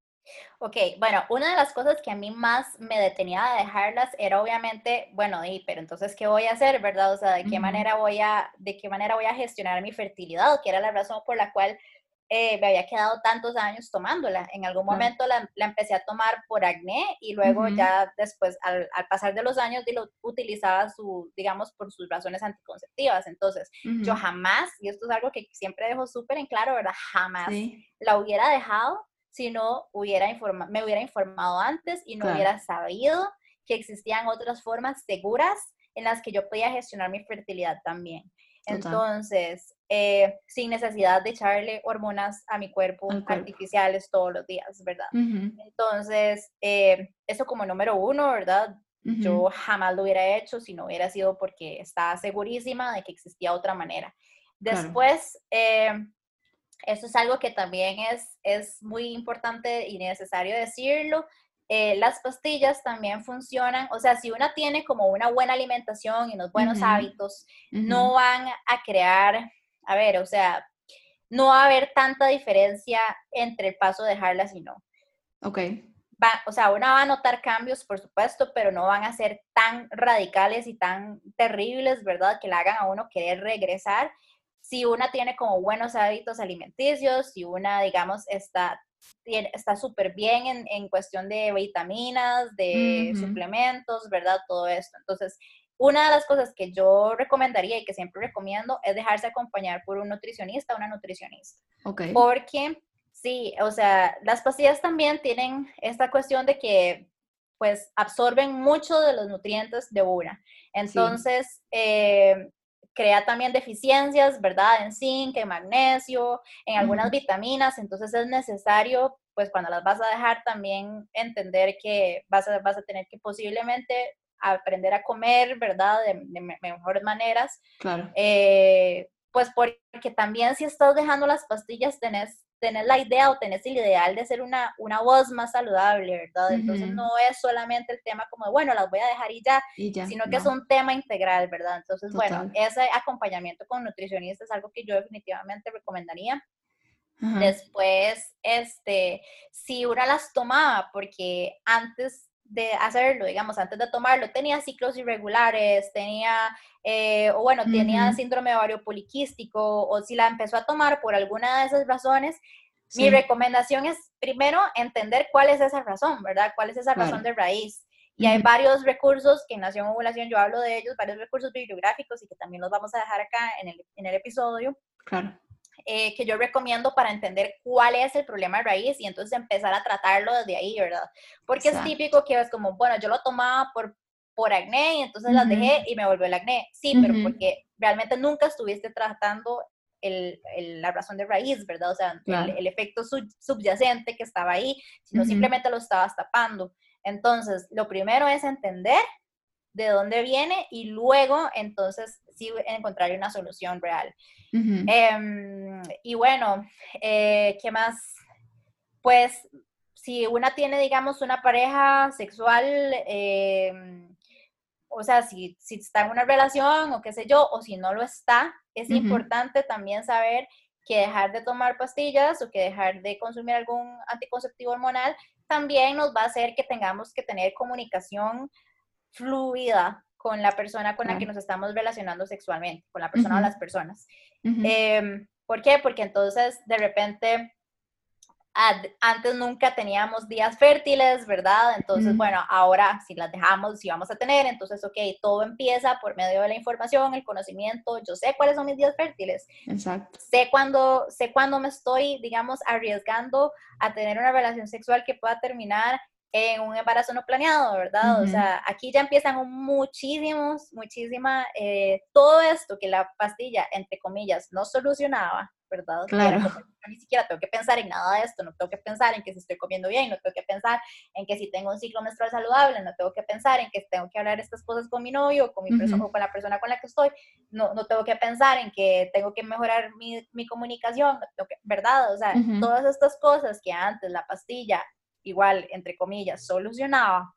Speaker 2: Ok, bueno, una de las cosas que a mí más me detenía de dejarlas era obviamente, bueno, y, pero entonces, ¿qué voy a hacer, verdad? O sea, ¿de qué manera voy a, de qué manera voy a gestionar mi fertilidad? Que era la razón por la cual eh, me había quedado tantos años tomándola. En algún momento la, empecé a tomar por acné y luego ya después, al, pasar de los años, lo utilizaba su, digamos, por sus razones anticonceptivas. Entonces, yo jamás, y esto es algo que siempre dejo súper en claro, ¿verdad? Jamás la hubiera dejado si no hubiera me hubiera informado antes y no hubiera sabido que existían otras formas seguras en las que yo podía gestionar mi fertilidad también. Entonces, eh, sin necesidad de echarle hormonas a mi cuerpo, artificiales todos los días, ¿verdad? Entonces, eh, eso como número uno, ¿verdad? Yo jamás lo hubiera hecho si no hubiera sido porque estaba segurísima de que existía otra manera. Después, eh, eso es algo que también es, es muy importante y necesario decirlo. Las pastillas también funcionan, o sea, si una tiene como una buena alimentación y unos buenos hábitos, no van a crear a ver, o sea, no va a haber tanta diferencia entre el paso de dejarlas y no.
Speaker 1: Ok.
Speaker 2: Va, o sea, una va a notar cambios, por supuesto, pero no van a ser tan radicales y tan terribles, ¿verdad? Que la hagan a uno querer regresar. si una tiene como buenos hábitos alimenticios, si una, digamos, está está súper bien en, en, cuestión de vitaminas, de suplementos, ¿verdad? Todo esto. Entonces, una de las cosas que yo recomendaría y que siempre recomiendo es dejarse acompañar por un nutricionista o una nutricionista.
Speaker 1: Ok.
Speaker 2: Porque, sí, o sea, las pastillas también tienen esta cuestión de que pues absorben mucho de los nutrientes de una. Entonces, eh, crea también deficiencias, ¿verdad? En zinc, en magnesio, en algunas vitaminas, entonces es necesario, pues cuando las vas a dejar también entender que vas a, vas a tener que posiblemente aprender a comer, ¿verdad? De, mejores maneras.
Speaker 1: Claro.
Speaker 2: Eh, pues porque también si estás dejando las pastillas tenés tener la idea o tenés el ideal de ser una, una voz más saludable, ¿verdad? Entonces no es solamente el tema como, bueno, las voy a dejar y ya, sino que es un tema integral, ¿verdad? Entonces, bueno, ese acompañamiento con nutricionistas es algo que yo definitivamente recomendaría. Después, este, si una las tomaba, porque antes de hacerlo, digamos, antes de tomarlo, tenía ciclos irregulares, tenía, eh, o bueno, tenía síndrome ovario poliquístico, o si la empezó a tomar por alguna de esas razones, mi recomendación es primero entender cuál es esa razón, ¿verdad? ¿Cuál es esa razón de raíz? Y hay varios recursos que en Nación Ovulación yo hablo de ellos, varios recursos bibliográficos y que también los vamos a dejar acá en el, en el episodio.
Speaker 1: Claro.
Speaker 2: Eh, que yo recomiendo para entender cuál es el problema de raíz y entonces empezar a tratarlo desde ahí, ¿verdad? Porque es típico que es como, bueno, yo lo tomaba por, por acné y entonces las dejé y me volvió el acné. Sí, pero porque realmente nunca estuviste tratando el, la razón de raíz, ¿verdad? O sea, el, efecto subyacente que estaba ahí, sino simplemente lo estabas tapando. Entonces, lo primero es entender de dónde viene y luego entonces sí encontrar una solución real. Em, y bueno, eh, ¿qué más? Pues si una tiene, digamos, una pareja sexual, em, o sea, si, si, está en una relación o qué sé yo, o si no lo está, es importante también saber que dejar de tomar pastillas o que dejar de consumir algún anticonceptivo hormonal también nos va a hacer que tengamos que tener comunicación fluida con la persona con la que nos estamos relacionando sexualmente, con la persona o las personas. Em, ¿Por qué? Porque entonces de repente antes nunca teníamos días fértiles, ¿verdad? Entonces, bueno, ahora si las dejamos, si vamos a tener, entonces, ok, todo empieza por medio de la información, el conocimiento, yo sé cuáles son mis días fértiles.
Speaker 1: Exacto.
Speaker 2: Sé cuándo, sé cuándo me estoy, digamos, arriesgando a tener una relación sexual que pueda terminar en un embarazo no planeado, ¿verdad? O sea, aquí ya empiezan muchísimos, muchísima, eh, todo esto que la pastilla, entre comillas, no solucionaba, ¿verdad?
Speaker 1: Claro.
Speaker 2: ni siquiera tengo que pensar en nada de esto, no tengo que pensar en que si estoy comiendo bien, no tengo que pensar en que si tengo un ciclo menstrual saludable, no tengo que pensar en que tengo que hablar estas cosas con mi novio, con mi persona, o con la persona con la que estoy, no, no tengo que pensar en que tengo que mejorar mi, mi comunicación, ¿verdad? O sea, todas estas cosas que antes la pastilla igual, entre comillas, solucionaba,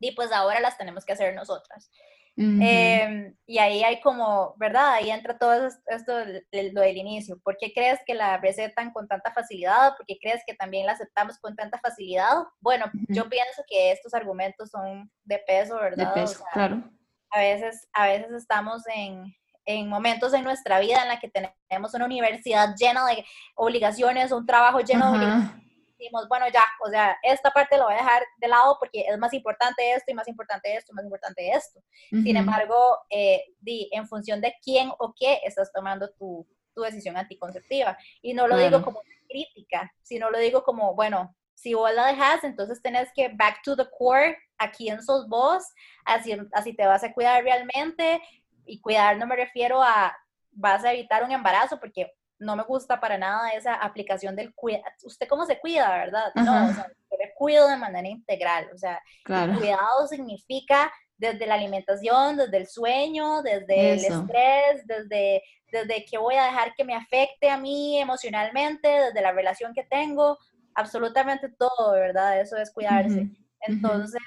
Speaker 2: y pues ahora las tenemos que hacer nosotras. Em, y ahí hay como, ¿verdad? Ahí entra todo esto, lo del inicio. ¿Por qué crees que la recetan con tanta facilidad? ¿Por qué crees que también la aceptamos con tanta facilidad? Bueno, yo pienso que estos argumentos son de peso, ¿verdad?
Speaker 1: De peso, claro.
Speaker 2: A veces, a veces estamos en, en momentos en nuestra vida en la que tenemos una universidad llena de obligaciones, un trabajo lleno de obligaciones decimos, bueno, ya, o sea, esta parte lo voy a dejar de lado porque es más importante esto y más importante esto, más importante esto. Sin embargo, eh, di, en función de quién o qué estás tomando tu, tu decisión anticonceptiva. Y no lo digo como una crítica, sino lo digo como, bueno, si vos la dejas, entonces tenés que back to the core, a quién sos vos, así, así te vas a cuidar realmente. Y cuidar no me refiero a vas a evitar un embarazo, porque no me gusta para nada esa aplicación del cuidado. ¿Usted cómo se cuida, verdad? No, o sea, yo me cuido de manera integral. O sea, cuidado significa desde la alimentación, desde el sueño, desde el estrés, desde, desde que voy a dejar que me afecte a mí emocionalmente, desde la relación que tengo, absolutamente todo, ¿verdad? Eso es cuidarse. Entonces,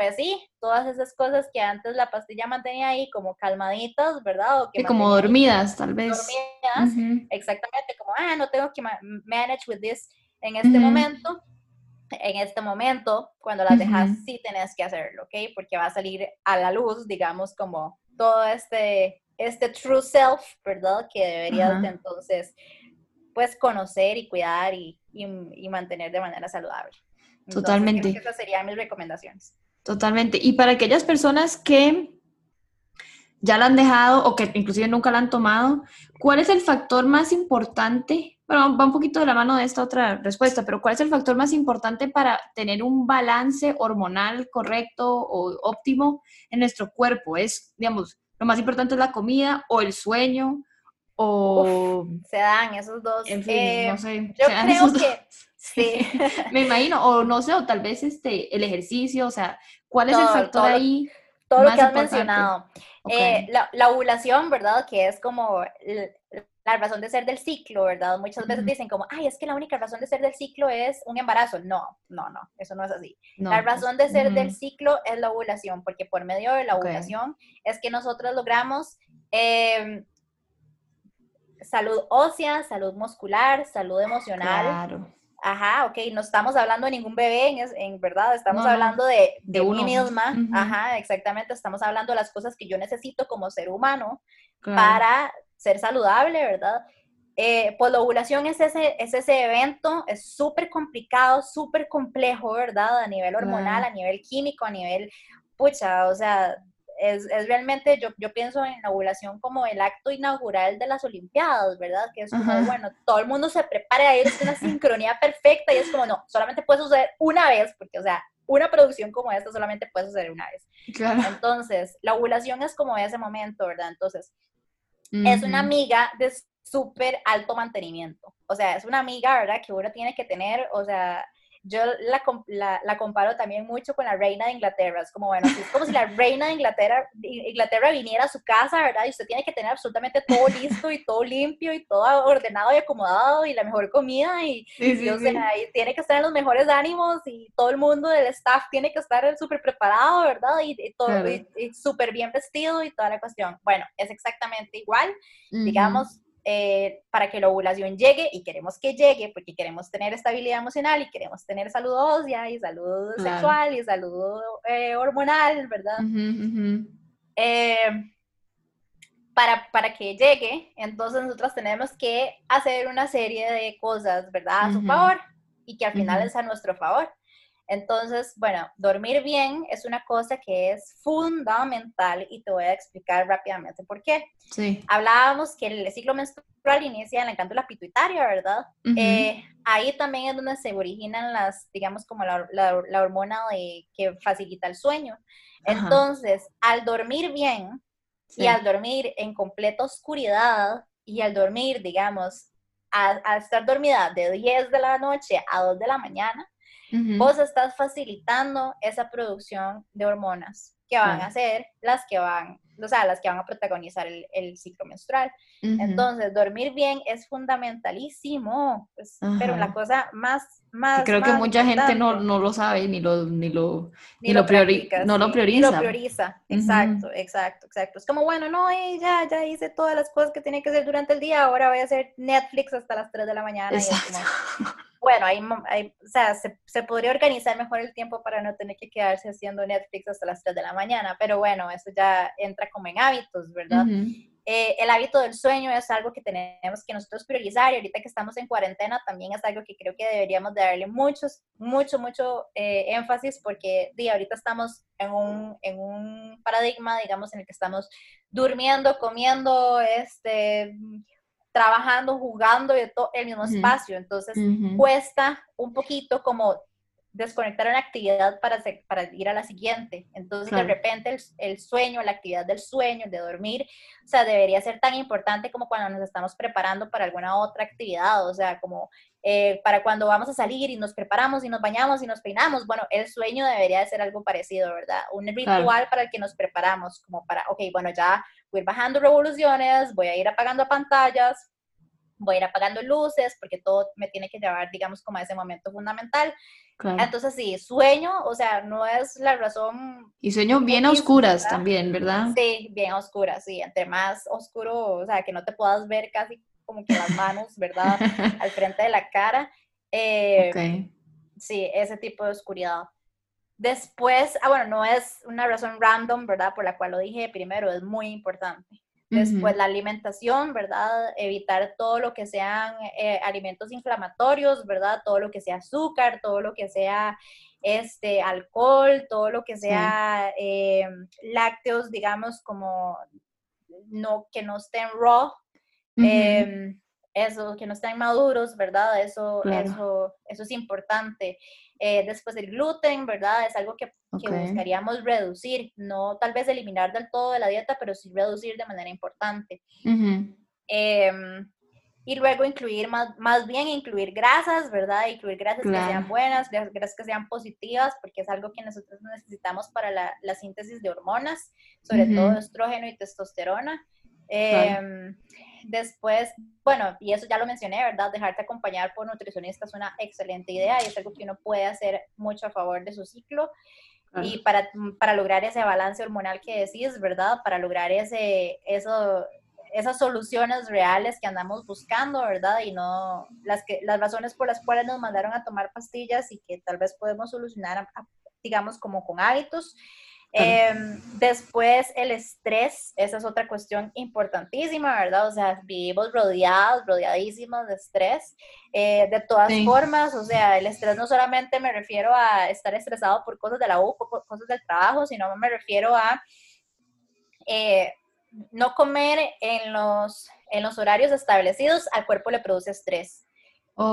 Speaker 2: pues sí, todas esas cosas que antes la pastilla mantenía ahí como calmaditas, ¿verdad?
Speaker 1: O que como dormidas, tal vez.
Speaker 2: Dormidas, exactamente, como, ah, no tengo que manage with this en este momento. En este momento, cuando las dejas, sí tenés que hacerlo, ¿ok? Porque va a salir a la luz, digamos, como todo este este true self, ¿verdad? Que deberías de entonces, pues, conocer y cuidar y, y, mantener de manera saludable.
Speaker 1: Totalmente.
Speaker 2: esas serían mis recomendaciones.
Speaker 1: Totalmente. Y para aquellas personas que ya la han dejado o que inclusive nunca la han tomado, ¿cuál es el factor más importante? Bueno, va un poquito de la mano de esta otra respuesta, pero ¿cuál es el factor más importante para tener un balance hormonal correcto o óptimo en nuestro cuerpo? Es, digamos, lo más importante es la comida o el sueño o...
Speaker 2: se dan esos dos.
Speaker 1: En fin, eh, no sé.
Speaker 2: Yo creo que... Sí.
Speaker 1: Me imagino, o no sé, o tal vez este, el ejercicio, o sea, ¿cuál es el factor ahí?
Speaker 2: Todo lo que has mencionado. Eh, la, ovulación, ¿verdad? Que es como la razón de ser del ciclo, ¿verdad? Muchas veces dicen como, ay, es que la única razón de ser del ciclo es un embarazo. No, no, no, eso no es así. la pues, razón de ser del ciclo es la ovulación, porque por medio de la ovulación es que nosotros logramos em, salud ósea, salud muscular, salud emocional. Claro. Ajá, ok, no estamos hablando de ningún bebé, en, en verdad, estamos hablando de, de, mí misma, ajá, exactamente, estamos hablando de las cosas que yo necesito como ser humano para ser saludable, ¿verdad? Eh, pues la ovulación es ese, es ese evento, es súper complicado, súper complejo, ¿verdad? A nivel hormonal, a nivel químico, a nivel, pucha, o sea, es, es, realmente, yo, yo pienso en la ovulación como el acto inaugural de las Olimpiadas, ¿verdad? Que es como, bueno, todo el mundo se prepara a es una sincronía perfecta y es como, no, solamente puede suceder una vez, porque, o sea, una producción como esta solamente puede suceder una vez. Claro. Entonces, la ovulación es como ese momento, ¿verdad? Entonces, es una amiga de súper alto mantenimiento. O sea, es una amiga, ¿verdad? Que uno tiene que tener, o sea, yo la, la, comparo también mucho con la reina de Inglaterra. Es como, bueno, es como si la reina de Inglaterra, Inglaterra viniera a su casa, ¿verdad? Y usted tiene que tener absolutamente todo listo y todo limpio y todo ordenado y acomodado y la mejor comida y, o sea, tiene que estar en los mejores ánimos y todo el mundo del staff tiene que estar súper preparado, ¿verdad? Y, todo súper bien vestido y toda la cuestión. Bueno, es exactamente igual. Digamos, eh, para que la ovulación llegue y queremos que llegue porque queremos tener estabilidad emocional y queremos tener salud ósea y salud sexual y salud eh, hormonal, ¿verdad? Eh, para, para, que llegue, entonces nosotros tenemos que hacer una serie de cosas, ¿verdad? A su favor y que al final es a nuestro favor. Entonces, bueno, dormir bien es una cosa que es fundamental y te voy a explicar rápidamente por qué. Sí. Hablábamos que el ciclo menstrual inicia en la glándula pituitaria, ¿verdad? Eh, ahí también es donde se originan las, digamos, como la, la, hormona de, que facilita el sueño. Entonces, al dormir bien y al dormir en completa oscuridad y al dormir, digamos, a, estar dormida de 10 de la noche a 2 de la mañana, Vos estás facilitando esa producción de hormonas que van a ser las que van, o sea, las que van a protagonizar el, ciclo menstrual. Entonces, dormir bien es fundamentalísimo, pues, pero la cosa más, más
Speaker 1: Creo que mucha gente no, no, lo sabe ni lo, ni lo, ni, lo, prioriza, no lo prioriza.
Speaker 2: Ni lo prioriza, exacto, exacto, exacto. Es como, bueno, no, ya, ya hice todas las cosas que tenía que hacer durante el día, ahora voy a hacer Netflix hasta las 3 de la mañana. Bueno, hay, o sea, se, se, podría organizar mejor el tiempo para no tener que quedarse haciendo Netflix hasta las 3 de la mañana, pero bueno, eso ya entra como en hábitos, ¿verdad? Eh, el hábito del sueño es algo que tenemos que nosotros priorizar y ahorita que estamos en cuarentena también es algo que creo que deberíamos darle muchos, mucho, mucho eh, énfasis porque di, ahorita estamos en un, en un paradigma, digamos, en el que estamos durmiendo, comiendo, este trabajando, jugando y todo el mismo espacio. Entonces cuesta un poquito como desconectar una actividad para, para ir a la siguiente. Entonces, de repente, el, sueño, la actividad del sueño, de dormir, o sea, debería ser tan importante como cuando nos estamos preparando para alguna otra actividad, o sea, como eh, para cuando vamos a salir y nos preparamos y nos bañamos y nos peinamos. Bueno, el sueño debería de ser algo parecido, ¿verdad? Un ritual para el que nos preparamos, como para, ok, bueno, ya voy a ir bajando revoluciones, voy a ir apagando pantallas, voy a ir apagando luces, porque todo me tiene que llevar, digamos, como a ese momento fundamental. Entonces, sí, sueño, o sea, no es la razón.
Speaker 1: Y sueño bien a oscuras también, ¿verdad?
Speaker 2: Sí, bien a oscuras, sí. Entre más oscuro, o sea, que no te puedas ver casi como que las manos, ¿verdad? Al frente de la cara. Eh, sí, ese tipo de oscuridad. Después, ah, bueno, no es una razón random, ¿verdad? Por la cual lo dije primero, es muy importante. Después la alimentación, ¿verdad? Evitar todo lo que sean eh, alimentos inflamatorios, ¿verdad? Todo lo que sea azúcar, todo lo que sea este, alcohol, todo lo que sea eh, lácteos, digamos, como no, que no estén raw, em, eso, que no estén maduros, ¿verdad? Eso, eso, eso es importante. Eh, después el gluten, ¿verdad? Es algo que, buscaríamos reducir, no tal vez eliminar del todo de la dieta, pero sí reducir de manera importante. Em, y luego incluir más, más bien incluir grasas, ¿verdad? Incluir grasas que sean buenas, grasas que sean positivas, porque es algo que nosotros necesitamos para la, la síntesis de hormonas, sobre todo estrógeno y testosterona. Em, después, bueno, y eso ya lo mencioné, ¿verdad? Dejarte acompañar por nutricionistas es una excelente idea y es algo que uno puede hacer mucho a favor de su ciclo. Y para, para lograr ese balance hormonal que decís, ¿verdad? Para lograr ese, eso, esas soluciones reales que andamos buscando, ¿verdad? Y no las, que, las razones por las cuales nos mandaron a tomar pastillas y que tal vez podemos solucionar, digamos, como con hábitos. Em, después el estrés, esa es otra cuestión importantísima, ¿verdad? O sea, vivimos rodeados, rodeadísimos de estrés. Eh, de todas formas, o sea, el estrés no solamente me refiero a estar estresado por cosas de la U, por cosas del trabajo, sino me refiero a eh, no comer en los, en los horarios establecidos al cuerpo le produce estrés.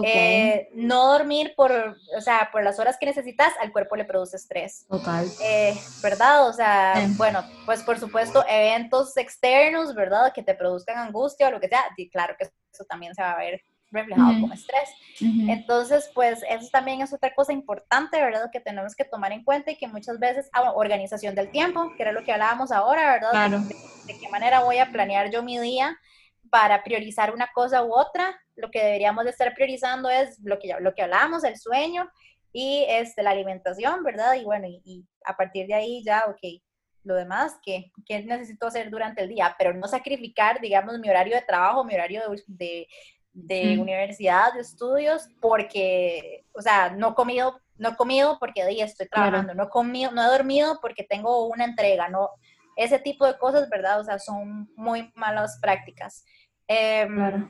Speaker 2: Eh, no dormir por, o sea, por las horas que necesitas, al cuerpo le produce estrés.
Speaker 1: Total.
Speaker 2: Eh, ¿Verdad? O sea, bueno, pues por supuesto, eventos externos, ¿verdad? Que te produzcan angustia o lo que sea, y claro que eso también se va a ver reflejado como estrés. Entonces, pues eso también es otra cosa importante, ¿verdad? Que tenemos que tomar en cuenta y que muchas veces, ah, organización del tiempo, que era lo que hablábamos ahora, ¿verdad?
Speaker 1: Claro.
Speaker 2: De, qué manera voy a planear yo mi día para priorizar una cosa u otra. Lo que deberíamos de estar priorizando es lo que, lo que hablábamos, el sueño y este, la alimentación, ¿verdad? Y bueno, y, a partir de ahí ya, ok, lo demás que, que, necesito hacer durante el día, pero no sacrificar, digamos, mi horario de trabajo, mi horario de, de universidad, de estudios, porque, o sea, no he comido, no he comido porque de estoy trabajando, no he comido, no he dormido porque tengo una entrega, no, ese tipo de cosas, ¿verdad? O sea, son muy malas prácticas. Em,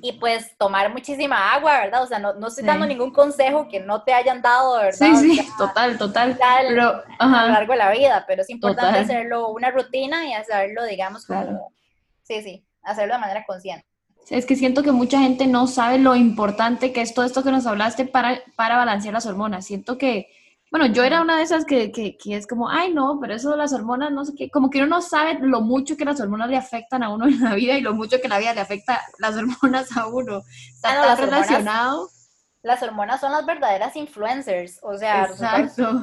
Speaker 2: y pues tomar muchísima agua, ¿verdad? O sea, no, no estoy dando ningún consejo que no te hayan dado, ¿verdad?
Speaker 1: Sí, sí, total, total.
Speaker 2: pero, a lo largo de la vida, pero es importante hacerlo una rutina y hacerlo, digamos, como, sí, sí, hacerlo de manera consciente.
Speaker 1: Es que siento que mucha gente no sabe lo importante que es todo esto que nos hablaste para, para balancear las hormonas. Siento que, bueno, yo era una de esas que, que, que, es como, ay, no, pero eso de las hormonas, no sé qué, como que uno no sabe lo mucho que las hormonas le afectan a uno en la vida y lo mucho que la vida le afecta las hormonas a uno. Está
Speaker 2: tan relacionado las hormonas son las verdaderas influencers, o sea,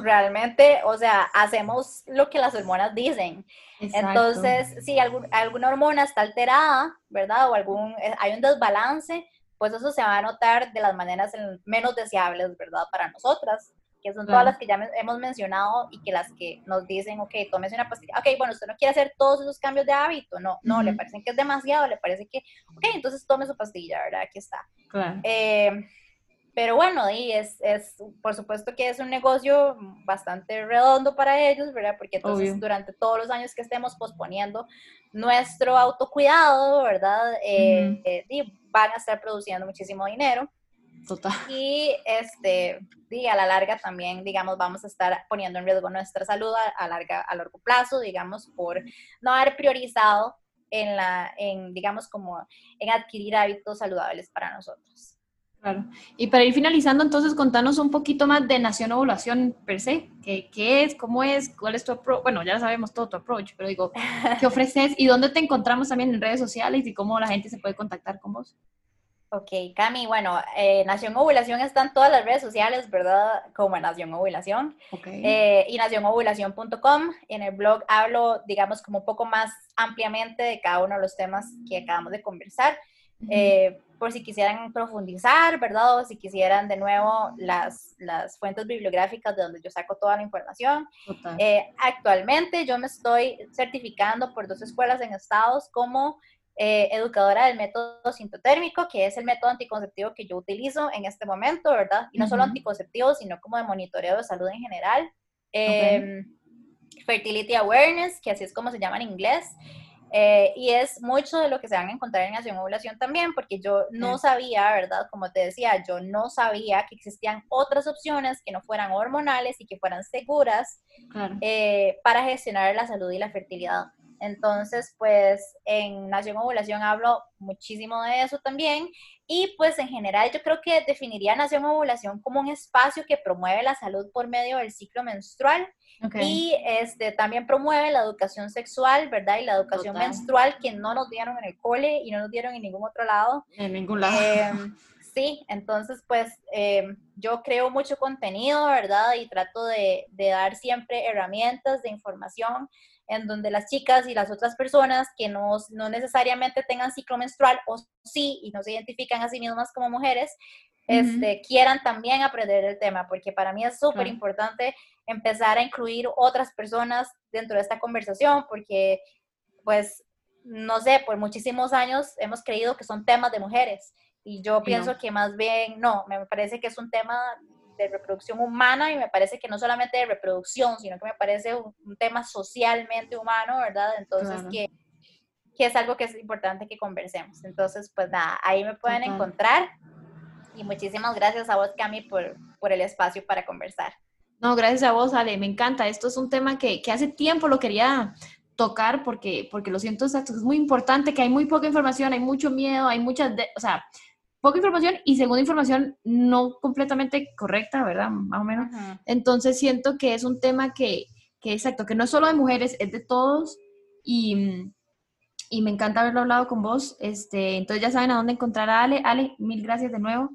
Speaker 2: realmente, o sea, hacemos lo que las hormonas dicen. Entonces, si alguna hormona está alterada, ¿verdad? O algún, eh, hay un desbalance, pues eso se va a notar de las maneras menos deseables, ¿verdad? Para nosotras, que son todas las que ya hemos mencionado y que las que nos dicen, ok, tómese una pastilla, ok, bueno, usted no quiere hacer todos esos cambios de hábito, no, no, le parece que es demasiado, le parece que, ok, entonces tome su pastilla, ¿verdad? Aquí está.
Speaker 1: Claro.
Speaker 2: Eh, pero bueno, y es, es, por supuesto que es un negocio bastante redondo para ellos, ¿verdad? Porque entonces durante todos los años que estemos posponiendo nuestro autocuidado, ¿verdad? Eh, eh, van a estar produciendo muchísimo dinero.
Speaker 1: Total.
Speaker 2: Y este, y a la larga también, digamos, vamos a estar poniendo en riesgo nuestra salud a, larga, a largo plazo, digamos, por no haber priorizado en la, en, digamos, como en adquirir hábitos saludables para nosotros.
Speaker 1: Claro. Y para ir finalizando, entonces, contanos un poquito más de Nación Ovulación per se. ¿Qué, qué es? ¿Cómo es? ¿Cuál es tu approach? Bueno, ya sabemos todo tu approach, pero digo, ¿qué ofreces? ¿Y dónde te encontramos también en redes sociales? ¿Y cómo la gente se puede contactar con vos?
Speaker 2: Ok, Cami, bueno, eh, Nación Ovulación está en todas las redes sociales, ¿verdad? Como Nación Ovulación.
Speaker 1: Okay.
Speaker 2: Eh, y nacionovulación.com. En el blog hablo, digamos, como un poco más ampliamente de cada uno de los temas que acabamos de conversar eh, por si quisieran profundizar, ¿verdad? O si quisieran de nuevo las, las fuentes bibliográficas de donde yo saco toda la información. Eh, actualmente yo me estoy certificando por dos escuelas en Estados como eh, educadora del método sintotérmico, que es el método anticonceptivo que yo utilizo en este momento, ¿verdad? Y no solo anticonceptivo, sino como de monitoreo de salud en general. Em, fertility Awareness, que así es como se llama en inglés. Eh, y es mucho de lo que se van a encontrar en Nación Ovulación también, porque yo no sabía, ¿verdad? Como te decía, yo no sabía que existían otras opciones que no fueran hormonales y que fueran seguras eh, para gestionar la salud y la fertilidad. Entonces, pues en Nación Ovulación hablo muchísimo de eso también. Y pues en general yo creo que definiría Nación Ovulación como un espacio que promueve la salud por medio del ciclo menstrual y este, también promueve la educación sexual, ¿verdad? Y la educación menstrual que no nos dieron en el cole y no nos dieron en ningún otro lado.
Speaker 1: En ningún lado.
Speaker 2: Em, sí, entonces pues em, yo creo mucho contenido, ¿verdad? Y trato de, de, dar siempre herramientas de información en donde las chicas y las otras personas que no, no necesariamente tengan ciclo menstrual o sí y no se identifican a sí mismas como mujeres, este, quieran también aprender el tema, porque para mí es súper importante empezar a incluir otras personas dentro de esta conversación, porque pues, no sé, por muchísimos años hemos creído que son temas de mujeres y yo pienso que más bien no, me parece que es un tema de reproducción humana y me parece que no solamente de reproducción, sino que me parece un, tema socialmente humano, ¿verdad? Entonces que, que, es algo que es importante que conversemos. Entonces, pues nada, ahí me pueden encontrar y muchísimas gracias a vos, Cami, por, por el espacio para conversar.
Speaker 1: No, gracias a vos, Ale, me encanta. Esto es un tema que, que hace tiempo lo quería tocar porque, porque lo siento, es muy importante, que hay muy poca información, hay mucho miedo, hay muchas, o sea, poca información y segunda información no completamente correcta, ¿verdad? Más o menos. Entonces siento que es un tema que, que, exacto, que no es solo de mujeres, es de todos y, y me encanta haberlo hablado con vos. Este, entonces ya saben a dónde encontrar a Ale. Ale, mil gracias de nuevo.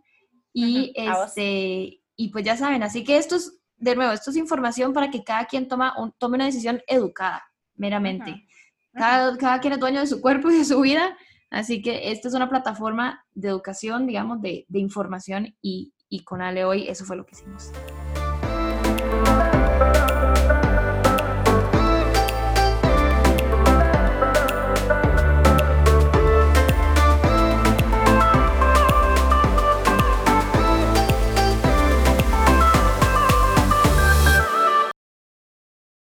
Speaker 1: Y, este, y pues ya saben, así que esto es, de nuevo, esto es información para que cada quien toma tome una decisión educada, meramente. Cada, cada quien es dueño de su cuerpo y de su vida Así que esta es una plataforma de educación, digamos, de, de información y, y con Ale hoy eso fue lo que hicimos.